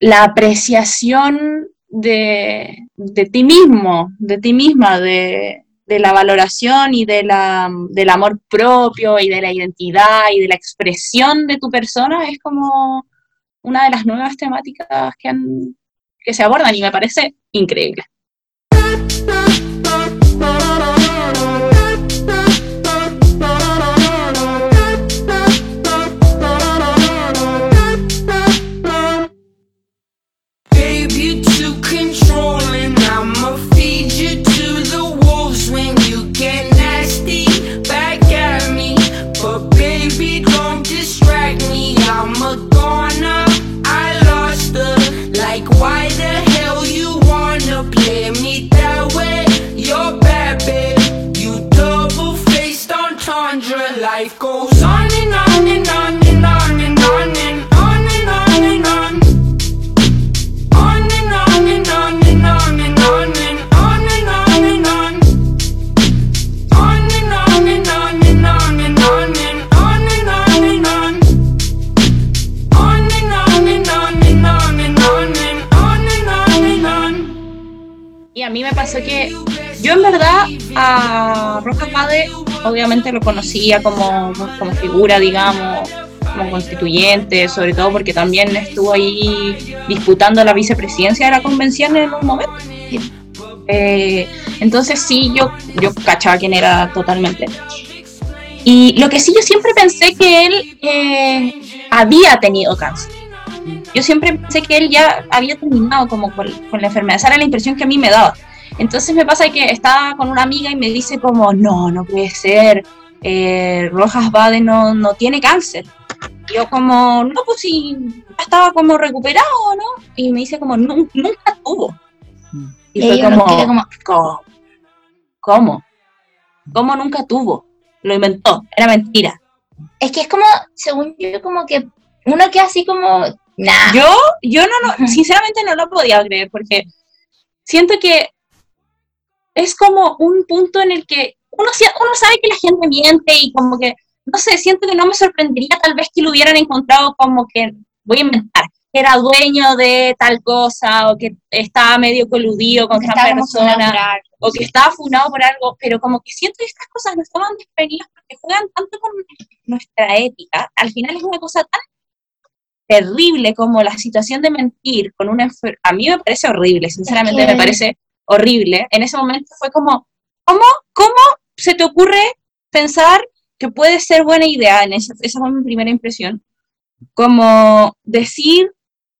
la apreciación de, de ti mismo, de ti misma, de, de la valoración y de la, del amor propio y de la identidad y de la expresión de tu persona es como una de las nuevas temáticas que, han, que se abordan y me parece increíble. Obviamente lo conocía como, como figura, digamos, como constituyente, sobre todo porque también estuvo ahí disputando la vicepresidencia de la convención en un momento. Eh, entonces sí, yo, yo cachaba quién era totalmente. Y lo que sí, yo siempre pensé que él eh, había tenido cáncer. Yo siempre pensé que él ya había terminado como con, con la enfermedad. Esa era la impresión que a mí me daba. Entonces me pasa que estaba con una amiga y me dice como, no, no puede ser, eh, Rojas Bade no, no tiene cáncer. Y yo como, no, pues sí, ya estaba como recuperado, ¿no? Y me dice como, "Nu- nunca tuvo. Y Y fue como, como- ¿cómo? ¿Cómo? ¿Cómo nunca tuvo? Lo inventó, era mentira. Es que es como, según yo, como que uno queda así como, nah. Yo, yo no, no, sinceramente no lo podía creer porque siento que es como un punto en el que uno, uno sabe que la gente miente y como que, no sé, siento que no me sorprendería tal vez que lo hubieran encontrado como que, voy a inventar, que era dueño de tal cosa o que estaba medio coludido con esa persona o que estaba funado por algo, pero como que siento que estas cosas no estaban desprevenidas porque juegan tanto con nuestra ética. Al final es una cosa tan terrible como la situación de mentir con una A mí me parece horrible, sinceramente me parece horrible. En ese momento fue como, ¿cómo, cómo se te ocurre pensar que puede ser buena idea? En esa, esa fue mi primera impresión. Como decir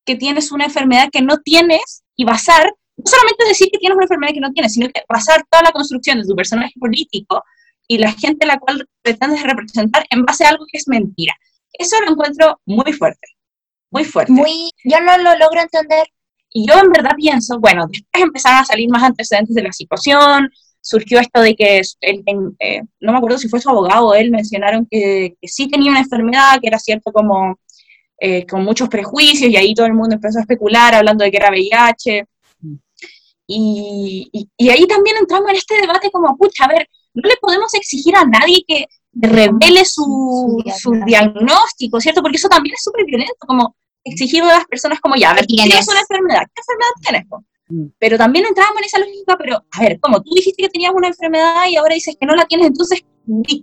que tienes una enfermedad que no tienes y basar, no solamente decir que tienes una enfermedad que no tienes, sino que basar toda la construcción de tu personaje político y la gente a la cual pretendes representar en base a algo que es mentira. Eso lo encuentro muy fuerte, muy fuerte. Muy, yo no lo logro entender. Y yo en verdad pienso, bueno, después empezaron a salir más antecedentes de la situación, surgió esto de que, él- en- eh, no me acuerdo si fue su abogado o él, mencionaron que, que sí tenía una enfermedad, que era cierto como eh, con muchos prejuicios, y ahí todo el mundo empezó a especular hablando de que era VIH. Y, y- y ahí también entramos en este debate como, pucha, a ver, no le podemos exigir a nadie que revele su, Su su diagnóstico, ¿cierto? Porque eso también es súper violento, como exigirle a las personas como, ya, a ver, ¿Tienes? una enfermedad, ¿qué enfermedad tienes? po? Mm. Pero también entramos en esa lógica, pero, a ver, como tú dijiste que tenías una enfermedad y ahora dices que no la tienes, entonces,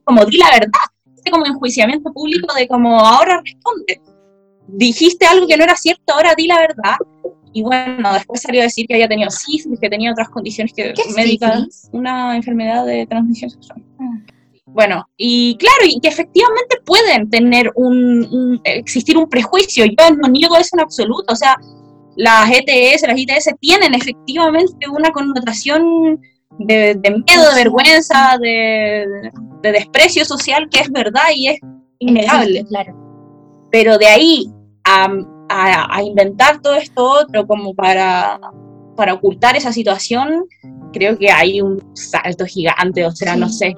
como di la verdad, este como enjuiciamiento público de como, ahora responde. Dijiste algo que no era cierto, ahora di la verdad. Y bueno, después salió a decir que había tenido sífilis, que tenía otras condiciones que, ¿Qué es médicas, una enfermedad de transmisión sexual. Ah. Bueno, y claro, y que efectivamente pueden tener un, un- existir un prejuicio. Yo no niego eso en absoluto. O sea, las ETS, las ITS tienen efectivamente una connotación de, de miedo, de vergüenza, de, de desprecio social que es verdad y es innegable. Claro. Pero de ahí a, a- a inventar todo esto otro como para, para ocultar esa situación, creo que hay un salto gigante, o sea, no sé.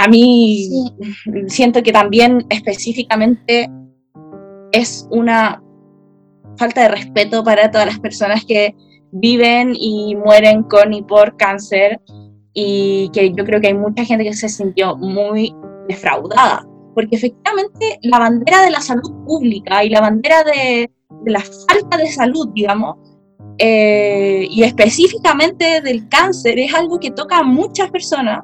A mí Sí. siento que también específicamente es una falta de respeto para todas las personas que viven y mueren con y por cáncer y que yo creo que hay mucha gente que se sintió muy defraudada, porque efectivamente la bandera de la salud pública y la bandera de, de la falta de salud, digamos, eh, y específicamente del cáncer, es algo que toca a muchas personas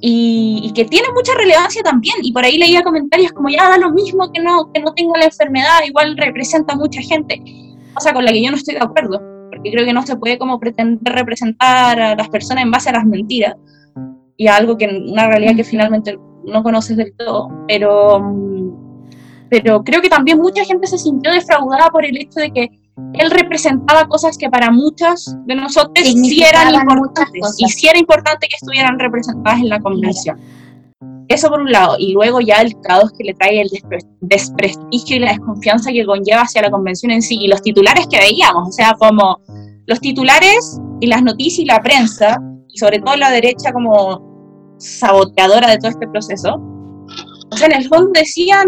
y, y que tiene mucha relevancia también. Y por ahí leía comentarios como, ya da lo mismo que no, que no tenga la enfermedad, igual representa a mucha gente, cosa con la que yo no estoy de acuerdo, porque creo que no se puede como pretender representar a las personas en base a las mentiras y a algo que una realidad que finalmente no conoces del todo, pero, mm, pero creo que también mucha gente se sintió defraudada por el hecho de que él representaba cosas que para muchas de nosotros sí eran importantes y sí era importante que estuvieran representadas en la convención. Eso por un lado, y luego ya el caos que le trae el despre- desprestigio y la desconfianza que conlleva hacia la convención en sí, y los titulares que veíamos, o sea, como los titulares y las noticias y la prensa, y sobre todo la derecha como saboteadora de todo este proceso, o sea, en el fondo decían,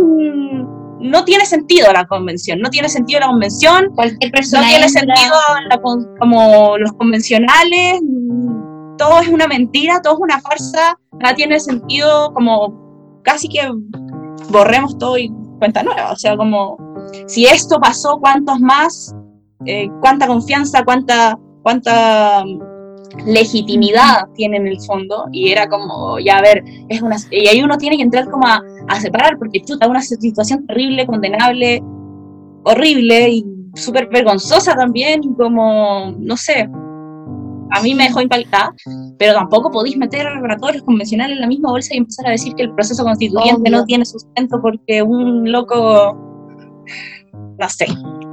no tiene sentido la convención, no tiene sentido la convención, Cualquier no persona tiene entra- sentido la como los convencionales, todo es una mentira, todo es una farsa, nada tiene sentido, como casi que borremos todo y cuenta nueva, o sea, como si esto pasó, ¿cuántos más? Eh, ¿Cuánta confianza, cuánta, cuánta legitimidad tiene en el fondo? Y era como, ya a ver, es una, y ahí uno tiene que entrar como a, a separar, porque chuta, una situación terrible, condenable, horrible y súper vergonzosa también, y como, no sé, a mí me dejó impactada, pero tampoco podéis meter a todos los convencionales en la misma bolsa y empezar a decir que el proceso constituyente Obvio. no tiene sustento porque un loco, no sé.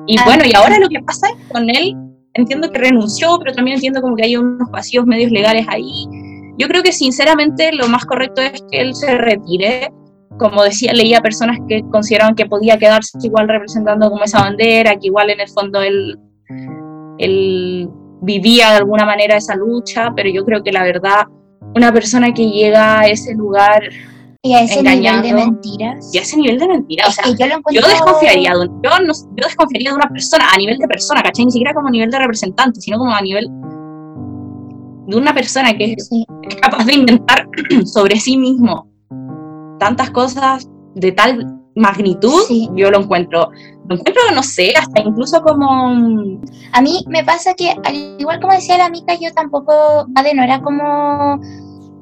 Y Ah. bueno, y ahora lo que pasa es con él, entiendo que renunció, pero también entiendo como que hay unos vacíos medios legales ahí. Yo creo que sinceramente lo más correcto es que él se retire. Como decía, leía personas que consideraban que podía quedarse igual representando como esa bandera, que igual en el fondo él, él vivía de alguna manera esa lucha, pero yo creo que la verdad, una persona que llega a ese lugar y a ese nivel de engañando. mentiras. y a ese nivel de mentira, o Es sea, que yo lo encuentro... yo desconfiaría, de, un- yo, no- yo desconfiaría de una persona, a nivel de persona, ¿cachai? Ni siquiera como a nivel de representante, sino como a nivel de una persona que es Sí. es capaz de inventar sobre sí mismo tantas cosas de tal magnitud, Sí. yo lo encuentro, lo encuentro, no sé, hasta incluso como, A mí me pasa que, al igual como decía la amiga, yo tampoco, Ade, no era como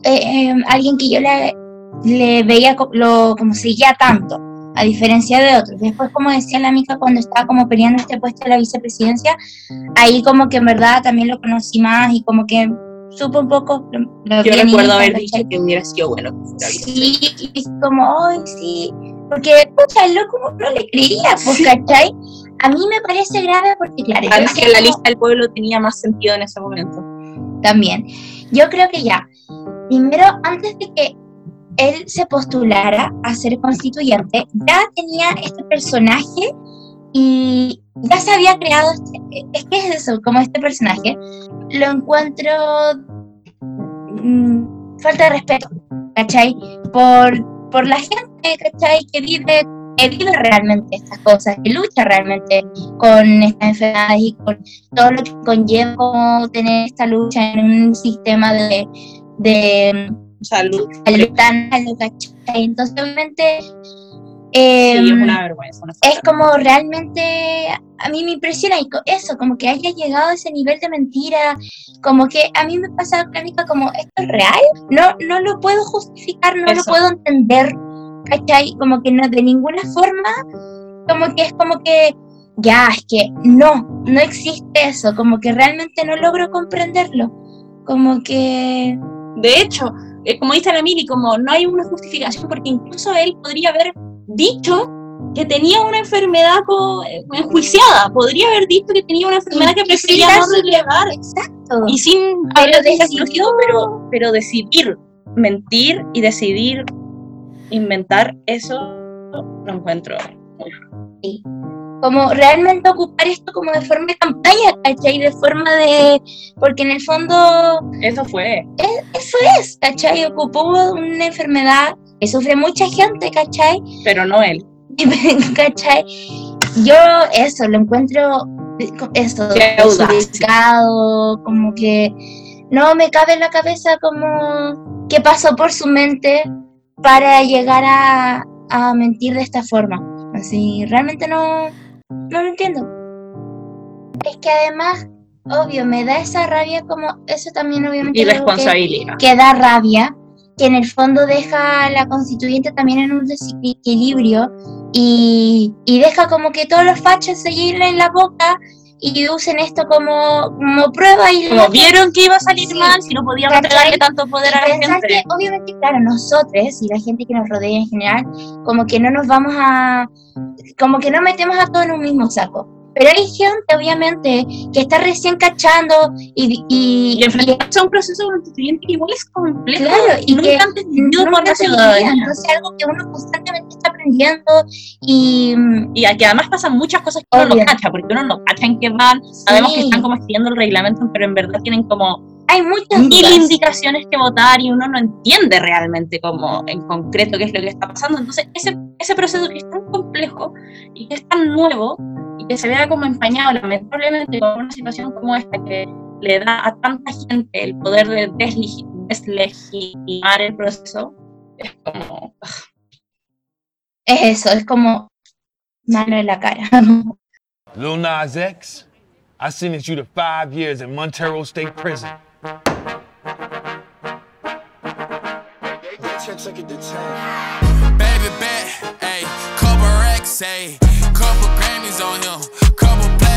eh, eh, alguien que yo le, le veía lo, como seguía tanto, a diferencia de otros. Después, como decía la amiga, cuando estaba como peleando este puesto de la vicepresidencia, ahí como que en verdad también lo conocí más y como que supo un poco lo, lo yo bien recuerdo haber dicho que hubiera sido bueno. que Sí, y como, ay, sí, porque, pucha, el loco no le creía, pues. ¿cachai? A mí me parece grave porque, claro, que la lista del pueblo tenía más sentido en ese momento. también. Yo creo que ya, primero, antes de que él se postulara a ser constituyente, ya tenía este personaje y ya se había creado, este- es que es eso, como este personaje, lo encuentro mm, falta de respeto, ¿cachai? Por, por la gente, ¿cachai? Que vive, que vive realmente estas cosas, que lucha realmente con estas enfermedades y con todo lo que conlleva tener esta lucha en un sistema de, de Salud. salud ¿cachai? Entonces, obviamente, Sí, em, es una vergüenza. una es como realmente a mí me impresiona eso, como que haya llegado a ese nivel de mentira, como que a mí me pasa crónica como esto es real, no no lo puedo justificar, no lo puedo entender, ¿cachai? Como que no de ninguna forma, como que es como que ya, es que no, no existe eso, como que realmente no logro comprenderlo, como que De hecho, eh, como dice la Mili, como no hay una justificación, porque incluso él podría haber dicho que tenía una enfermedad eh, enjuiciada, podría haber dicho que tenía una enfermedad que prefería no relevar, exacto. y sin haber decidido, pero, pero decidir mentir y decidir inventar eso, lo encuentro. Como realmente ocupar esto como de forma de campaña, ¿cachai? De forma de, porque en el fondo Eso fue. eso es, ¿cachai? Ocupó una enfermedad que sufre mucha gente, ¿cachai? Pero no él. ¿cachai? Yo eso, lo encuentro, eso, desubicado, como que no me cabe en la cabeza como qué pasó por su mente para llegar a, a mentir de esta forma. Así, realmente no, no lo entiendo. Es que además, obvio, me da esa rabia como, eso también obviamente que- Irresponsabilidad. que da rabia, que en el fondo deja a la constituyente también en un desequilibrio y, y deja como que todos los fachos se llenen la boca y usen esto como, como prueba y Como vieron que iba a salir Sí. mal, si no podíamos pegarle tanto poder a la gente. que obviamente, claro, nosotros y la gente que nos rodea en general, como que no nos vamos a, como que no metemos a todos en un mismo saco. Pero hay gente, obviamente, que está recién cachando y, y, Y enfrentarse a un proceso constituyente que igual es complejo Claro, y y nunca que antes por nunca se. Entonces, algo que uno constantemente está aprendiendo y Y aquí además pasan muchas cosas que uno no cacha, porque uno no cacha en qué van. Sabemos que están como escribiendo el reglamento, pero en verdad tienen como hay muchas mil dudas. indicaciones que votar y uno no entiende realmente como en concreto qué es lo que está pasando. Entonces, ese, ese proceso que es tan complejo y que es tan nuevo y que se vea como empañado lamentablemente con una situación como esta que le da a tanta gente el poder de deslegi- deslegitimar el proceso, es como... Es eso, es como mano en la cara. Lil Nas X, I sentenced you to five years in Montero State Prison. Baby bet, ayy, couple racks, ayy, Grammys on him, couple plaques,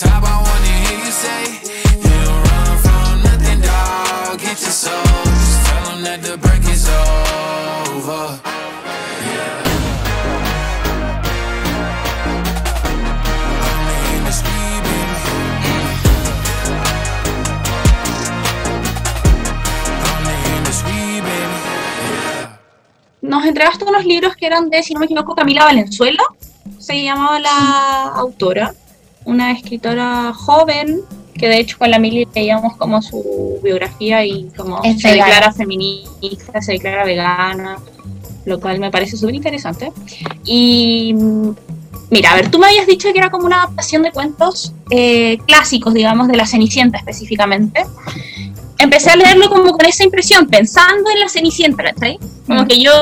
top, I wanna hear nos entregaste unos libros que eran de, si no me equivoco, Camila Valenzuela, se llamaba la autora una escritora joven, que de hecho con la Mili leíamos como su biografía y como Es se vegana. declara feminista, se declara vegana, lo cual me parece súper interesante. Y mm, mira, a ver, tú me habías dicho que era como una adaptación de cuentos eh, clásicos, digamos, de la Cenicienta específicamente. Empecé a leerlo como con esa impresión, pensando en la Cenicienta, ¿cachai? Como Mm. que yo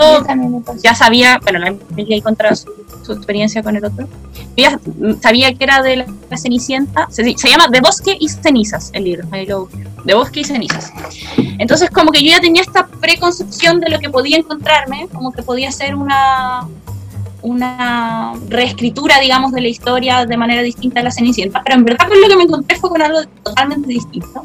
ya sabía, bueno, la Emilia ahí contra su, su experiencia con el otro. Yo ya sabía que era de la, la Cenicienta. Se, se llama De Bosque y Cenizas el libro. Ahí lo. De Bosque y Cenizas. Entonces, como que yo ya tenía esta preconcepción de lo que podía encontrarme, como que podía ser una una reescritura, digamos, de la historia de manera distinta a la Cenicienta, pero en verdad con lo que me encontré fue con algo totalmente distinto.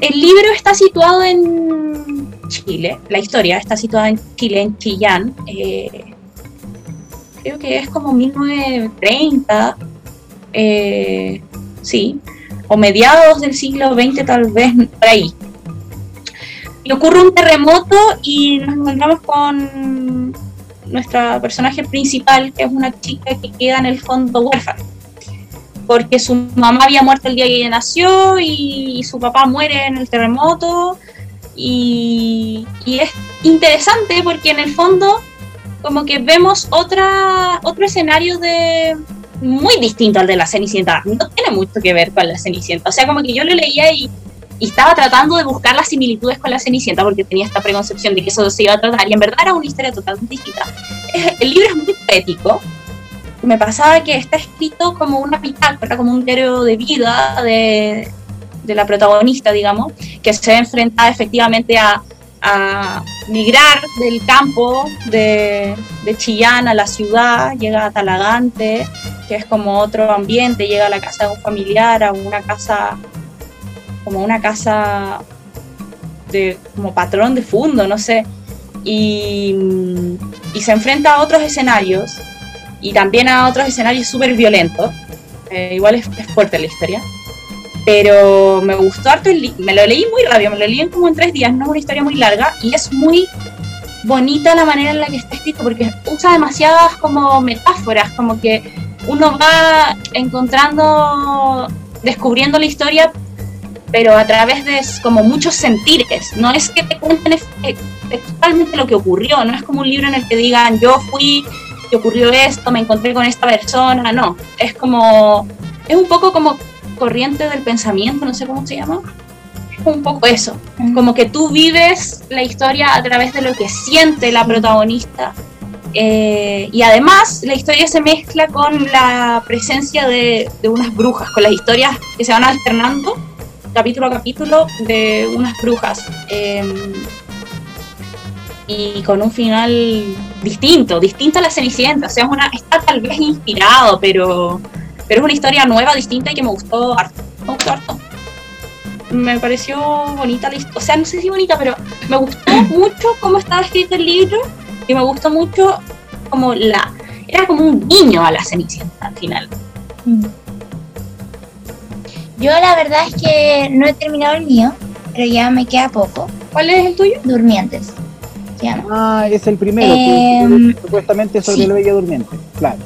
El libro está situado en Chile, la historia está situada en Chile, en Chillán. eh, creo que es como 1930, eh, sí, o mediados del siglo XX tal vez, por ahí. Y ocurre un terremoto y nos encontramos con nuestra personaje principal, que es una chica que queda en el fondo huérfana porque su mamá había muerto el día que ella nació y su papá muere en el terremoto. Y, es interesante porque en el fondo como que vemos otra otro escenario de muy distinto al de la Cenicienta. No tiene mucho que ver con la Cenicienta. O sea como que yo lo leía y, y estaba tratando de buscar las similitudes con la Cenicienta porque tenía esta preconcepción de que eso se iba a tratar. Y en verdad era una historia totalmente distinta. El libro es muy poético me pasaba que está escrito como una bitácora, como un diario de vida de, de la protagonista, digamos, que se ve enfrentada efectivamente a, a migrar del campo de, de Chillán a la ciudad, llega a Talagante, que es como otro ambiente, llega a la casa de un familiar, a una casa, como una casa de como patrón de fondo, no sé, y, y se enfrenta a otros escenarios y también a otros escenarios súper violentos. Eh, igual es, fuerte la historia. Pero me gustó harto, el me lo leí muy rápido, me lo leí en como en tres días, no es una historia muy larga y es muy bonita la manera en la que está escrito porque usa demasiadas como metáforas, como que uno va encontrando, descubriendo la historia, pero a través de como muchos sentires. No es que te cuenten ex- ex- textualmente lo que ocurrió, no es como un libro en el que digan yo fui, ocurrió esto, me encontré con esta persona, no. Es como, es un poco como corriente del pensamiento, no sé cómo se llama. Es un poco eso, como que tú vives la historia a través de lo que siente la protagonista. Eh, y además la historia se mezcla con la presencia de, de unas brujas, con las historias que se van alternando capítulo a capítulo de unas brujas. Eh, y con un final distinto, distinto a la Cenicienta. O sea, es una, está tal vez inspirado, pero, pero es una historia nueva, distinta y que me gustó harto. Me gustó harto. Me pareció bonita la historia. O sea, no sé si bonita, pero me gustó mucho cómo estaba escrito el libro y me gustó mucho como la. Era como un guiño a la Cenicienta al final. Yo la verdad es que no he terminado el mío, pero ya me queda poco. ¿Cuál es el tuyo? Durmientes. Llama. Ah, es el primero, Em, que supuestamente sobre sí. la Bella Durmiente. Claro.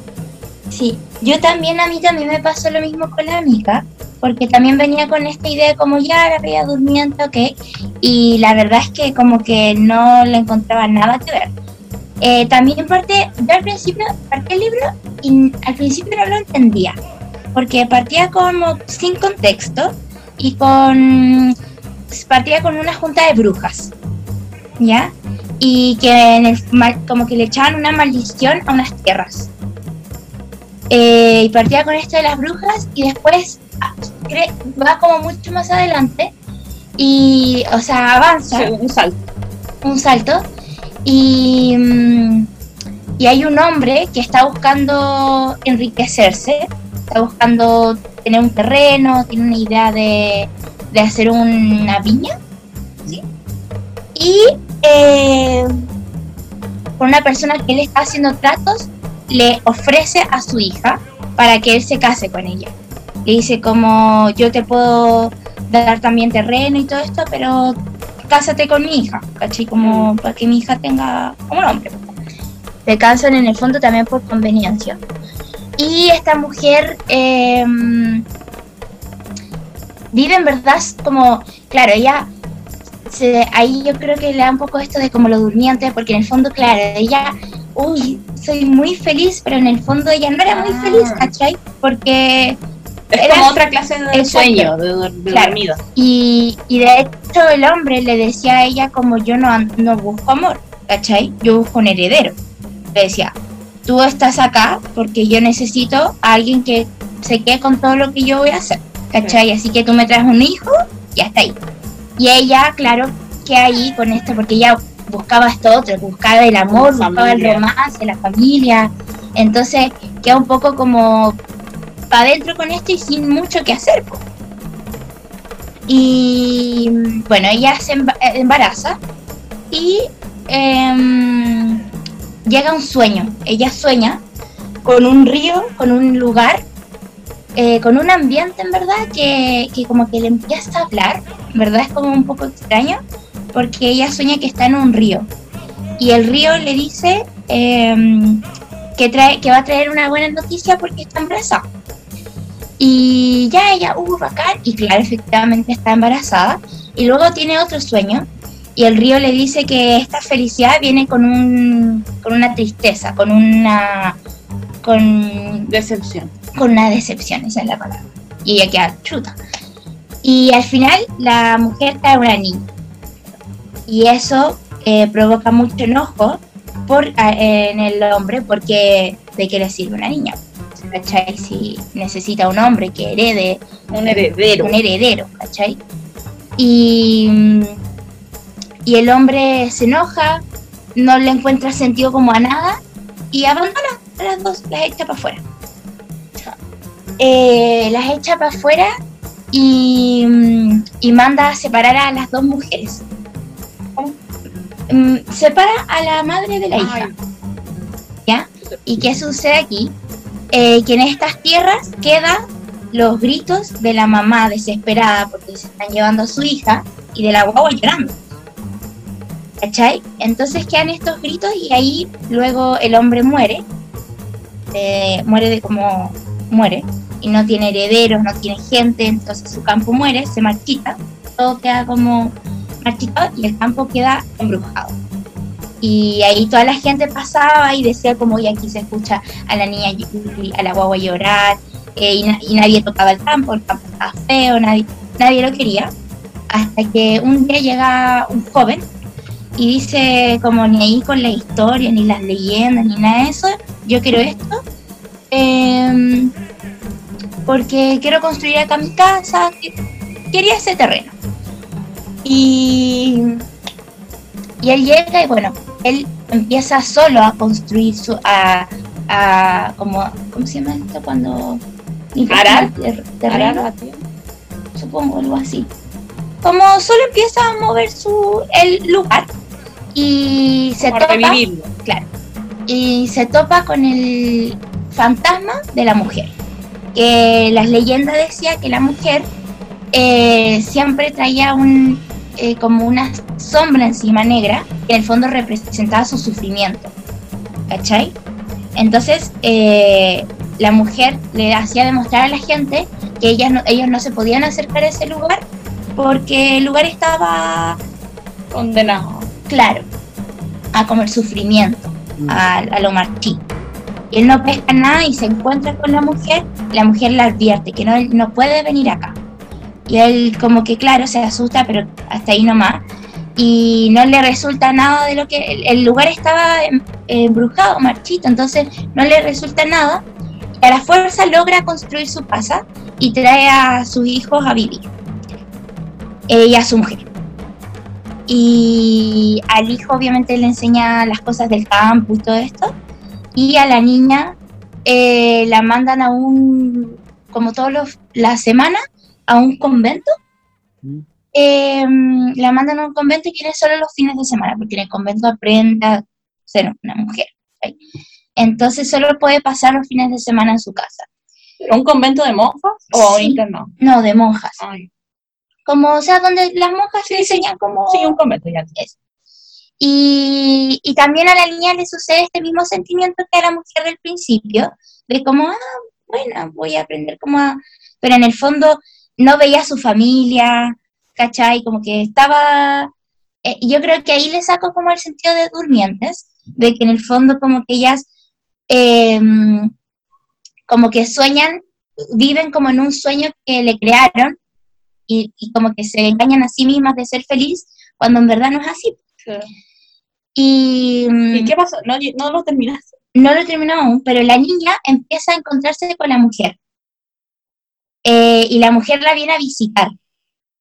Sí, yo también, a mí también me pasó lo mismo con la amiga, porque también venía con esta idea como ya la veía durmiendo, ok, y la verdad es que como que no le encontraba nada que ver. Eh, también parte, yo al principio partí el libro y al principio no lo entendía, porque partía como sin contexto y con partía con una junta de brujas, ¿ya? Y que en el, como que le echaban una maldición a unas tierras. Eh, y partía con esto de las brujas y después ah, va como mucho más adelante y, o sea, avanza Sí, un salto. un salto y, mm, y hay un hombre que está buscando enriquecerse, está buscando tener un terreno, tiene una idea de, de hacer una viña, ¿sí? Y eh, con una persona que él está haciendo tratos, le ofrece a su hija para que él se case con ella. Le dice como yo te puedo dar también terreno y todo esto, pero cásate con mi hija, ¿cachai? Como para que mi hija tenga como nombre. Se casan en el fondo también por conveniencia. Y esta mujer eh, vive en verdad como, claro, ella, se, ahí yo creo que le da un poco esto de como lo durmiente, porque en el fondo, claro, ella, uy, soy muy feliz, pero en el fondo ella no era muy feliz, ¿cachai? Porque... Es era- como otra clase de Exacto. sueño, de, de Claro. dormido. Y, y de hecho el hombre le decía a ella como yo no, no busco amor, ¿cachai? Yo busco un heredero. Le decía, tú estás acá porque yo necesito a alguien que se quede con todo lo que yo voy a hacer, ¿cachai? Así que tú me traes un hijo y hasta ahí. Y ella, claro, que ahí con esto, porque ella buscaba esto otro, buscaba el amor, La buscaba el familia. romance, la familia. Entonces queda un poco como para adentro con esto y sin mucho que hacer. Y bueno, ella se eh, embaraza y em, llega un sueño. Ella sueña con un río, con un lugar, eh, con un ambiente en verdad que, que como que le empieza a hablar. Verdad es como un poco extraño porque ella sueña que está en un río. Y el río le dice em, que, trae, que va a traer una buena noticia porque está embarazada. Y ya ella, uh, bacán, y claro, efectivamente está embarazada. Y luego tiene otro sueño, y el río le dice que esta felicidad viene con, un, con una tristeza, con una. con. Decepción. con una decepción, esa es la palabra. Y ella queda chuta. Y al final la mujer trae una niña. Y eso eh, provoca mucho enojo por, en el hombre porque de qué le sirve una niña. ¿Cachai? Si necesita un hombre que herede Un heredero. un heredero, ¿cachai? Y, y el hombre se enoja, no le encuentra sentido como a nada y abandona a las dos, las echa para afuera. Eh, las echa para afuera y, mm, y manda a separar a las dos mujeres. Mm, Separa a la madre de la hija. ¿Ya? ¿Y qué sucede aquí? Eh, que en estas tierras quedan los gritos de la mamá desesperada porque se están llevando a su hija y de la guagua llorando. ¿Cachai? Entonces quedan estos gritos y ahí luego el hombre muere. eh, muere de como muere. Y no tiene herederos, no tiene gente, entonces su campo muere, se marchita. Todo queda como marchitado y el campo queda embrujado. Y ahí toda la gente pasaba y decía como, y aquí se escucha a la niña, a la guagua llorar, eh, y, na- y nadie tocaba el campo, el campo estaba feo, nadie, nadie lo quería. Hasta que un día llega un joven y dice como ni ahí con la historia, ni las leyendas, ni nada de eso, yo quiero esto, em, porque quiero construir acá mi casa, que- quería ese terreno. Y, y él llega y bueno, él empieza solo a construir su, a, a como, ¿cómo se llama esto? Cuando Arar. ter- terreno, supongo algo así. Como solo empieza a mover su el lugar y se Como topa, revivirlo. claro, y se topa con el fantasma de la mujer. Que las leyendas decía que la mujer eh, siempre traía un eh, como una sombra encima negra que en el fondo representaba su sufrimiento. ¿Cachai? Entonces eh, la mujer le hacía demostrar a la gente que ellas no- ellos no se podían acercar a ese lugar porque el lugar estaba Condenado. claro, a comer sufrimiento, a, a lo marchito. Y él no pesca nada y se encuentra con la mujer, la mujer le advierte que no, no puede venir acá. Y él como que claro, se asusta, pero hasta ahí nomás. Y no le resulta nada de lo que... El, lugar estaba em- embrujado, marchito, entonces no le resulta nada. Y a la fuerza logra construir su casa y trae a sus hijos a vivir. Eh, y su mujer. Y al hijo obviamente le enseña las cosas del campo y todo esto. Y a la niña eh, la mandan a un, como todos los, la semana, a un convento eh, la mandan a un convento y quiere solo los fines de semana, porque en el convento aprende a ser una mujer. Entonces solo puede pasar los fines de semana en su casa. ¿Un convento de monjas o Sí. internado? No, de monjas. Ay, Como, o sea, donde las monjas se enseñan como... sí, un convento ya. Eso. Y, y también a la niña le sucede este mismo sentimiento que a la mujer del principio, de como, ah, bueno, voy a aprender como a... Pero en el fondo no veía a su familia, ¿cachai? Como que estaba... eh, yo creo que ahí le saco como el sentido de durmientes, de que en el fondo como que ellas em, como que sueñan, viven como en un sueño que le crearon y, y como que se engañan a sí mismas de ser feliz cuando en verdad no es así. Y, mm, ¿Y qué pasó? ¿No, no lo terminaste? no lo terminó aún, pero la niña empieza a encontrarse con la mujer. Eh, y la mujer la viene a visitar.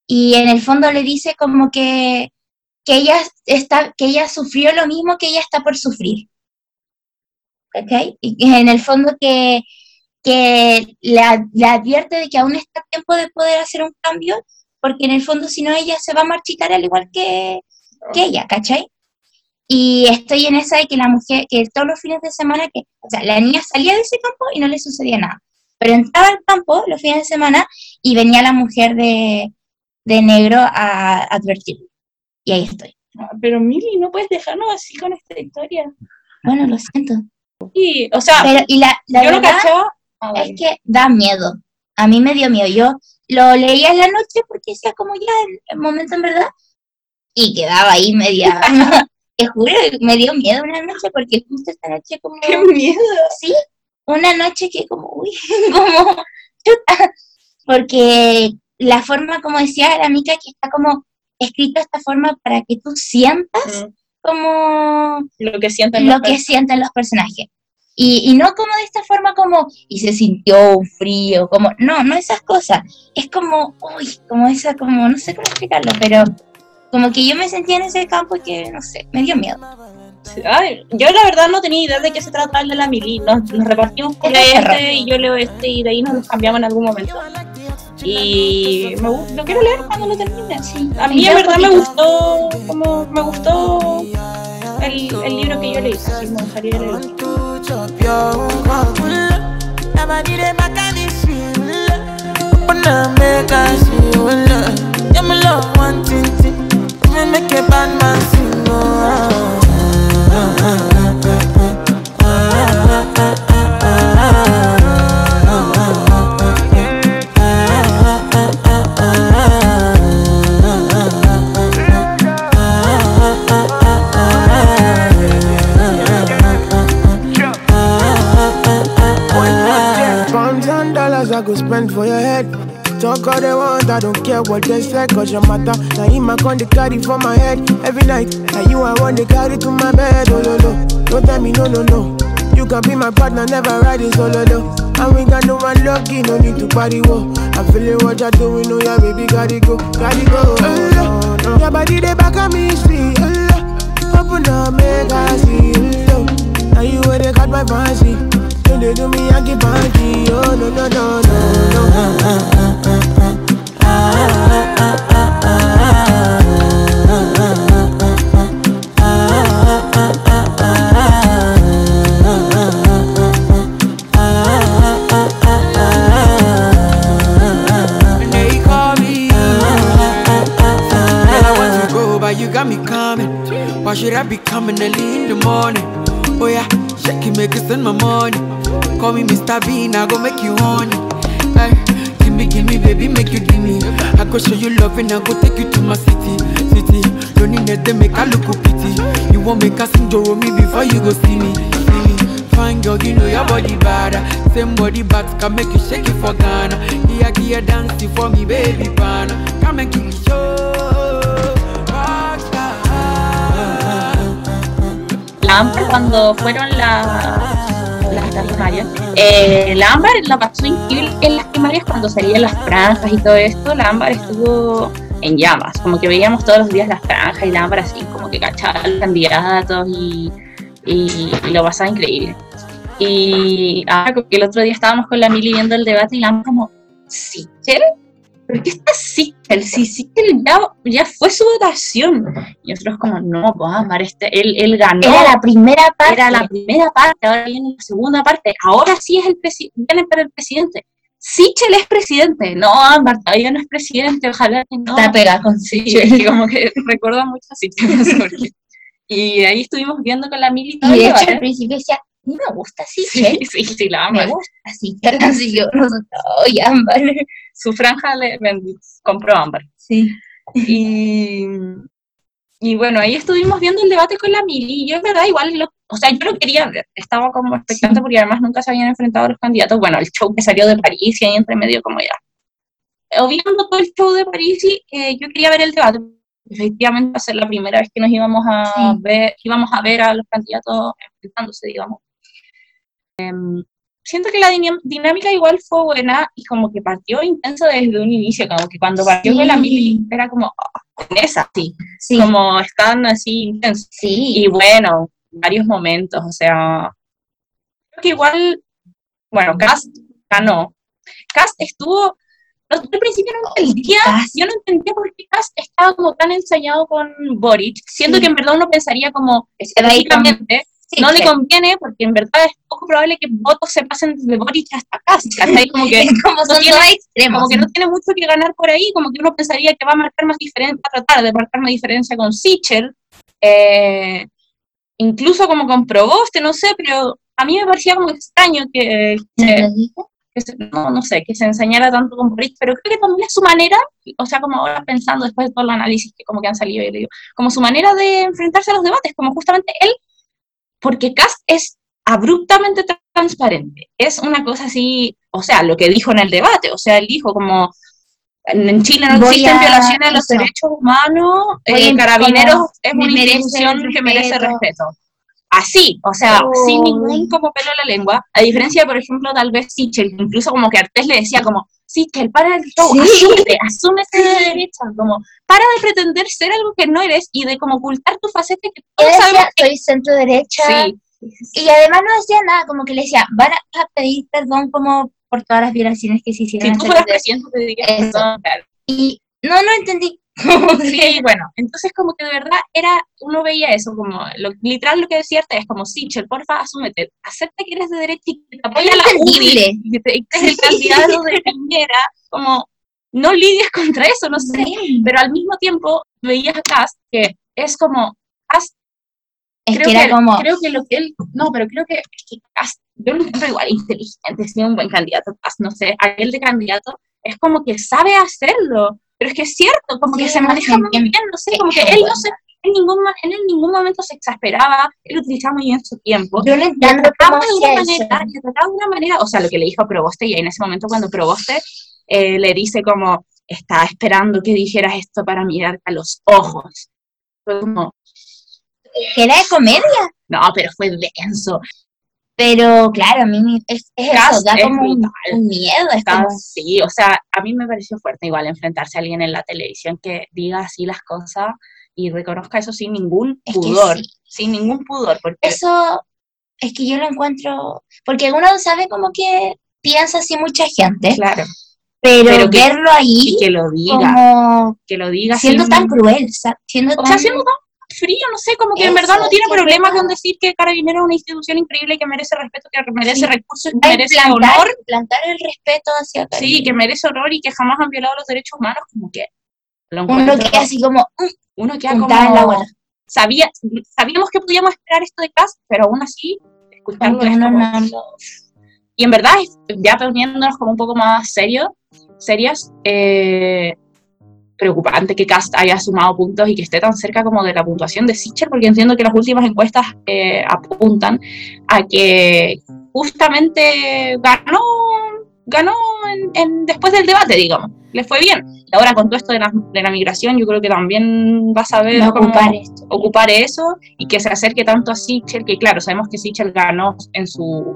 Y en el fondo le dice como que, que, ella, está, que ella sufrió lo mismo que ella está por sufrir. ¿Ok? Y en el fondo que, que le, ad- le advierte de que aún está a tiempo de poder hacer un cambio, porque en el fondo si no ella se va a marchitar al igual que, que ella, ¿cachai? Y estoy en esa de que la mujer, que todos los fines de semana, que, o sea, la niña salía de ese campo y no le sucedía nada. Pero entraba al campo los fines de semana y venía la mujer de, de negro a advertirle. Y ahí estoy. Ah, Pero Mili, no puedes dejarnos así con esta historia. Bueno, lo siento. Y, o sea, Pero, y la, la yo verdad cachaba. Ah, es que da miedo. A mí me dio miedo. Yo lo leía en la noche porque decía como ya el, el momento en verdad. Y quedaba ahí media. Te juro, me dio miedo una noche porque justo esta noche como... ¡Qué miedo! Sí, una noche que como, uy, como, porque la forma, como decía la mica, que está como escrito de esta forma para que tú sientas Mm, como Lo que sienten lo los que sienten los personajes. Y, y no como de esta forma como, y se sintió un frío, como, no, no esas cosas. Es como, uy, como esa, como, no sé cómo explicarlo, pero como que yo me sentía en ese campo y que, no sé, me dio miedo. Ay, yo la verdad no tenía idea de qué se trataba el de la Mili. Nos, nos repartimos con este y yo leo este y de ahí nos cambiamos en algún momento. Y me, lo quiero leer cuando lo termine. Sí, A mí en verdad me gustó, como me gustó el, el libro que yo leí. Así me gustaría leer. Make a bad man sing, oh. Talk all want, I don't care what they say, cause your matter. Now him I con the carry for my head every night. Now you I want to carry to my bed, oh no no. Don't tell me no no no. You can be my partner, never ride riding solo though. And we got no one lucky, no need to party whoa. I feel feeling what you're doing, oh yeah, baby, gotta go, gotta go. Oh, no, no. Your body they back at me, sweet, oh, Open up, make I see, oh, no. Now you where they got my fancy. When they do me, I get panty. Oh no no no no no. Should I be coming early in the morning? Oh yeah, shake it, make it send my money. Call me Mr. Bean, I go make you honey. Ay, give me, give me, baby, make you give me. I go show you love and I go take you to my city, city. That, they make I look pity. You won't make enjoy me before you go see me. Fine you know your body bad. Same body but can make you shake it for Ghana. For me, baby. Come show. Cuando fueron la- las, eh, pasó en primarias cuando salían las franjas y todo esto, la Amber estuvo en llamas, como que veíamos todos los días las franjas y la Amber así como que cachaba a los candidatos y, y, y lo pasaba increíble. Y ahora como que el otro día estábamos con la Mili viendo el debate y la Amber como, si quieren, ¿por qué está Sichel? Si Sichel ya, ya fue su votación. Y nosotros como, no, pues Ámbar, este, él, él ganó. Era la primera parte. Era la primera parte, ahora viene la segunda parte. Ahora sí es el presi- viene para el presidente. Sichel es presidente. No, Ámbar todavía no es presidente, ojalá que no. Está pegada con Sichel. y como que recuerda mucho a Sichel. no. Y ahí estuvimos viendo con la Mili todo Y de hecho al principio decía, no me gusta Sí, Sichel. sí, sí, la amo. Me gusta Sichel. Así yo, oye, Ámbar. Su franja le compró Ámbar. Sí. Y, y bueno, ahí estuvimos viendo el debate con la Mili. Y yo, es verdad, igual, lo- o sea, yo lo quería ver. Estaba como expectante porque además nunca se habían enfrentado los candidatos. Bueno, el show que salió de París y ahí entre medio, como ya. Obviando todo el show de París, y, eh, yo quería ver el debate. Efectivamente, va a ser la primera vez que nos íbamos a Sí. ver, íbamos a ver a los candidatos enfrentándose, digamos. Em, siento que la dinámica igual fue buena y como que partió intenso desde un inicio, como que cuando partió Sí. con la Mili era como, ah, con esa, sí, Sí. como están así intensos. Sí. Y bueno, varios momentos, o sea, creo que igual, bueno, Cast ganó. Cast estuvo, no, al principio no entendía, yo no entendía por qué Cast estaba como tan ensayado con Boric, siendo Sí. que en verdad uno pensaría como, estratégicamente, no le Sichel. conviene porque en verdad es poco probable que votos se pasen desde Boric hasta Cast, ¿cachai? Como que como no tiene- extremos. como que no tiene mucho que ganar por ahí, como que uno pensaría que va a marcar más diferencia, va a tratar de marcar más diferencia con Sichel, eh, incluso como con Proboste, no sé, pero a mí me parecía como extraño que, que- que se- no, no sé, que se enseñara tanto con Boric, pero creo que también es su manera, o sea, como ahora pensando después de todo el análisis que como que han salido, yo le digo, como su manera de enfrentarse a los debates, como justamente él, porque Cast es abruptamente tra- transparente, es una cosa así, o sea, lo que dijo en el debate, o sea, él dijo como, en Chile no Voy existen a- violaciones a los derechos humanos, eh, Carabineros es una institución que merece respeto. Así, o sea, Oh. sin ningún como pelo en la lengua, a diferencia de, por ejemplo, tal vez Sichel, incluso como que Artés le decía como, Sichel, para el show, Sí. asúmete, asúmete de derecha, como, para de pretender ser algo que no eres y de como ocultar tu faceta que todos decía, sabemos que soy centro derecha. sí, Y además no decía nada, como que le decía, van a pedir perdón como por todas las violaciones que se hicieron. si tú fueras te diría Eso. perdón, claro. Y no, no entendí. Sí, bueno, entonces como que de verdad era, uno veía eso, como, lo, literal lo que decía es como, Sichel, porfa, asúmete, acepta que eres de derecha y que te apoya la. UDI, y que, que eres el candidato de Piñera, como, no lidies contra eso, no sé, pero al mismo tiempo veías a Cast que es como, Cast, Es creo que era como, creo que lo que él, no, pero creo que, es que Cast, yo lo encuentro igual inteligente, sí, un buen candidato, no sé, a él de candidato, es como que sabe hacerlo, pero es que es cierto, como Sí, que se maneja sé, muy bien, no sé, como que él no se, en ningún, él en ningún momento se exasperaba, él utilizaba muy bien su tiempo, yo y entiendo trataba de una hacía manera, eso. y trataba de una manera, o sea, lo que le dijo a Proboste, y en ese momento cuando Proboste eh, le dice como, estaba esperando que dijeras esto para mirarte a los ojos. Fue como, era de comedia. no, pero fue denso. Pero claro, a mí me- es, es eso, da es como un, brutal. un miedo. Es Está- como, sí, o sea, a mí me pareció fuerte igual enfrentarse a alguien en la televisión que diga así las cosas y reconozca eso sin ningún Es que pudor, sí. sin ningún pudor, porque eso es que yo lo encuentro, porque uno sabe como que piensa así mucha gente, claro, pero, pero que- verlo ahí y que lo diga, como que lo diga siendo sin- tan cruel, siendo O tan, sea, siendo tan frío, no sé, como que en Eso, verdad no tiene problema con decir que Carabinero es una institución increíble, que merece respeto, que merece Sí. recursos, que a merece implantar, honor, implantar el respeto hacia sí, que merece honor y que jamás han violado los derechos humanos, como que lo uno queda así como, "Mm", uno queda puntada en la como, sabía, sabíamos que podíamos esperar esto de Cast, pero aún así, escucharlo como uno como- no lo- Y en verdad, ya poniéndonos como un poco más serios, serias, eh, preocupante que Cast haya sumado puntos y que esté tan cerca como de la puntuación de Sichel, porque entiendo que las últimas encuestas eh, apuntan a que justamente ganó, ganó en- en- después del debate, digamos. Le fue bien. Y ahora con todo esto de la, de la migración, yo creo que también va a saber va a cómo ocupar esto. ocupar eso y que se acerque tanto a Sichel, que claro, sabemos que Sichel ganó en su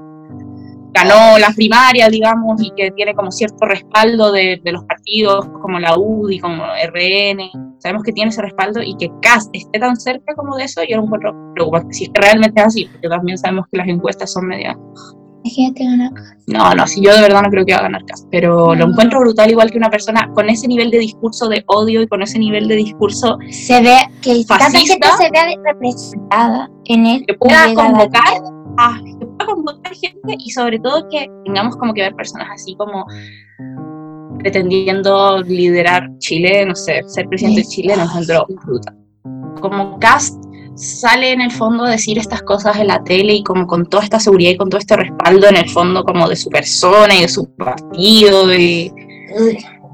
ganó la primaria, digamos, y que tiene como cierto respaldo de, de los partidos como la UDI, como RN, sabemos que tiene ese respaldo y que Cast esté tan cerca como de eso, yo lo encuentro preocupante, si es que realmente es así, porque también sabemos que las encuestas son media Imagínate ganar. No, no, si yo de verdad no creo que va a ganar Cast, pero lo encuentro brutal igual que una persona con ese nivel de discurso de odio y con ese nivel de discurso Se ve que tanta gente Fascista. se vea representada en él. que pueda convocar a, pueda convocar gente y sobre todo que tengamos como que ver personas así como pretendiendo liderar Chile, no sé, ser presidente de Chile, lo encuentro brutal. Como Cast sale en el fondo a decir estas cosas en la tele y como con toda esta seguridad y con todo este respaldo en el fondo como de su persona y de su partido y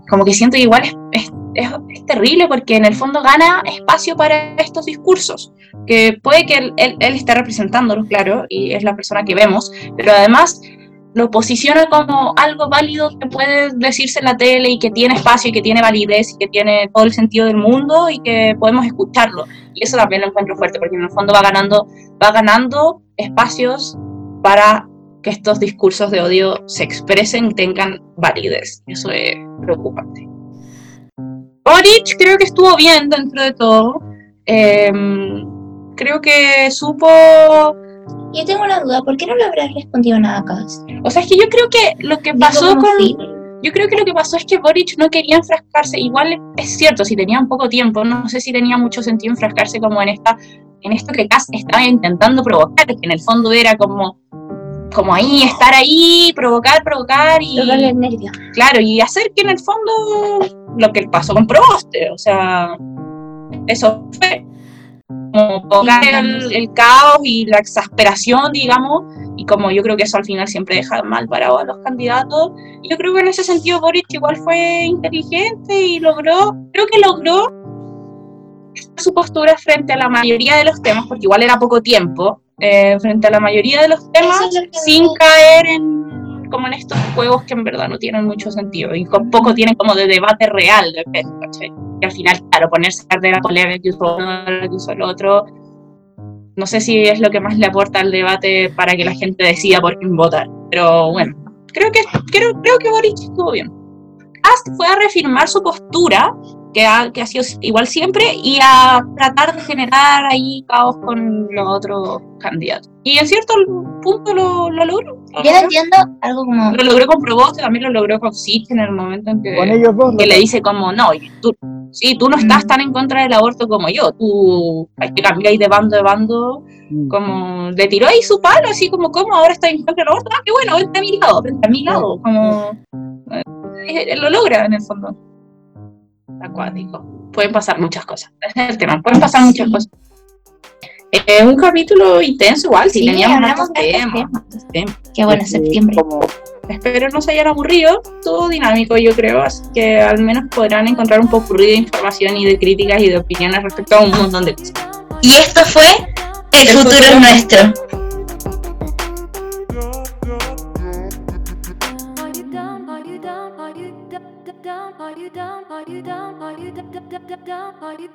como que siento que igual es, es- es- es terrible porque en el fondo gana espacio para estos discursos que puede que él, él, él esté representándolos, claro, y es la persona que vemos, pero además lo posiciona como algo válido que puede decirse en la tele y que tiene espacio y que tiene validez y que tiene todo el sentido del mundo y que podemos escucharlo. Y eso también lo encuentro fuerte porque en el fondo va ganando, va ganando espacios para que estos discursos de odio se expresen y tengan validez. Eso es preocupante. Boric creo que estuvo bien dentro de todo. Em, creo que supo Yo tengo una duda, ¿por qué no le habrás respondido nada a Cast? O sea, es que yo creo que lo que pasó con. Yo creo que lo que pasó es que Boric no quería enfrascarse. Igual es cierto, si tenía un poco tiempo, no sé si tenía mucho sentido enfrascarse como en esta, en esto que Cass estaba intentando provocar, que en el fondo era como, como ahí, estar ahí, provocar, provocar y. Tocarle el nervio. Claro, y hacer que en el fondo lo que pasó con Proboste, o sea, eso fue. Como provocar el, el caos y la exasperación, digamos, y como yo creo que eso al final siempre deja mal parado a los candidatos, yo creo que en ese sentido Boric igual fue inteligente y logró, creo que logró su postura frente a la mayoría de los temas, porque igual era poco tiempo, eh, frente a la mayoría de los temas, sin caer en como en estos juegos que en verdad no tienen mucho sentido y con poco tienen como de debate real de. Y al final, claro, ponerse a de la polémica que usó uno, que usó el otro, no sé si es lo que más le aporta al debate para que la gente decida por quién votar, pero bueno, creo que, creo, creo que Boric estuvo bien. Cast fue a reafirmar su postura, que ha, que ha sido igual siempre, y a tratar de generar ahí caos con los otros candidatos. Y en cierto punto lo, lo logró. Lo Yo no logró. entiendo algo como. Lo logró con Proboste, también lo logró con Sitch en el momento en que, Con ellos dos. que le dice como, no, tú, sí, tú no estás tan en contra del aborto como yo, tú hay que cambiar de bando de bando, Mm. como le tiró ahí su palo, así como, ¿cómo ahora está en contra del aborto? Ah, qué bueno, vente a mi lado, vente a mi lado, como, eh, lo logra en el fondo. Acuático. Pueden pasar muchas cosas, ese es el tema, pueden pasar muchas cosas. Eh, un capítulo intenso igual, si teníamos estos temas, temas. hartos temas. Qué bueno, septiembre. como- Espero no se hayan aburrido, estuvo dinámico yo creo, así que al menos podrán encontrar un poco de información y de críticas y de opiniones respecto a un montón de cosas. Y esto fue El, El futuro, futuro es nuestro. Down? Are you down? Down? Down? Are you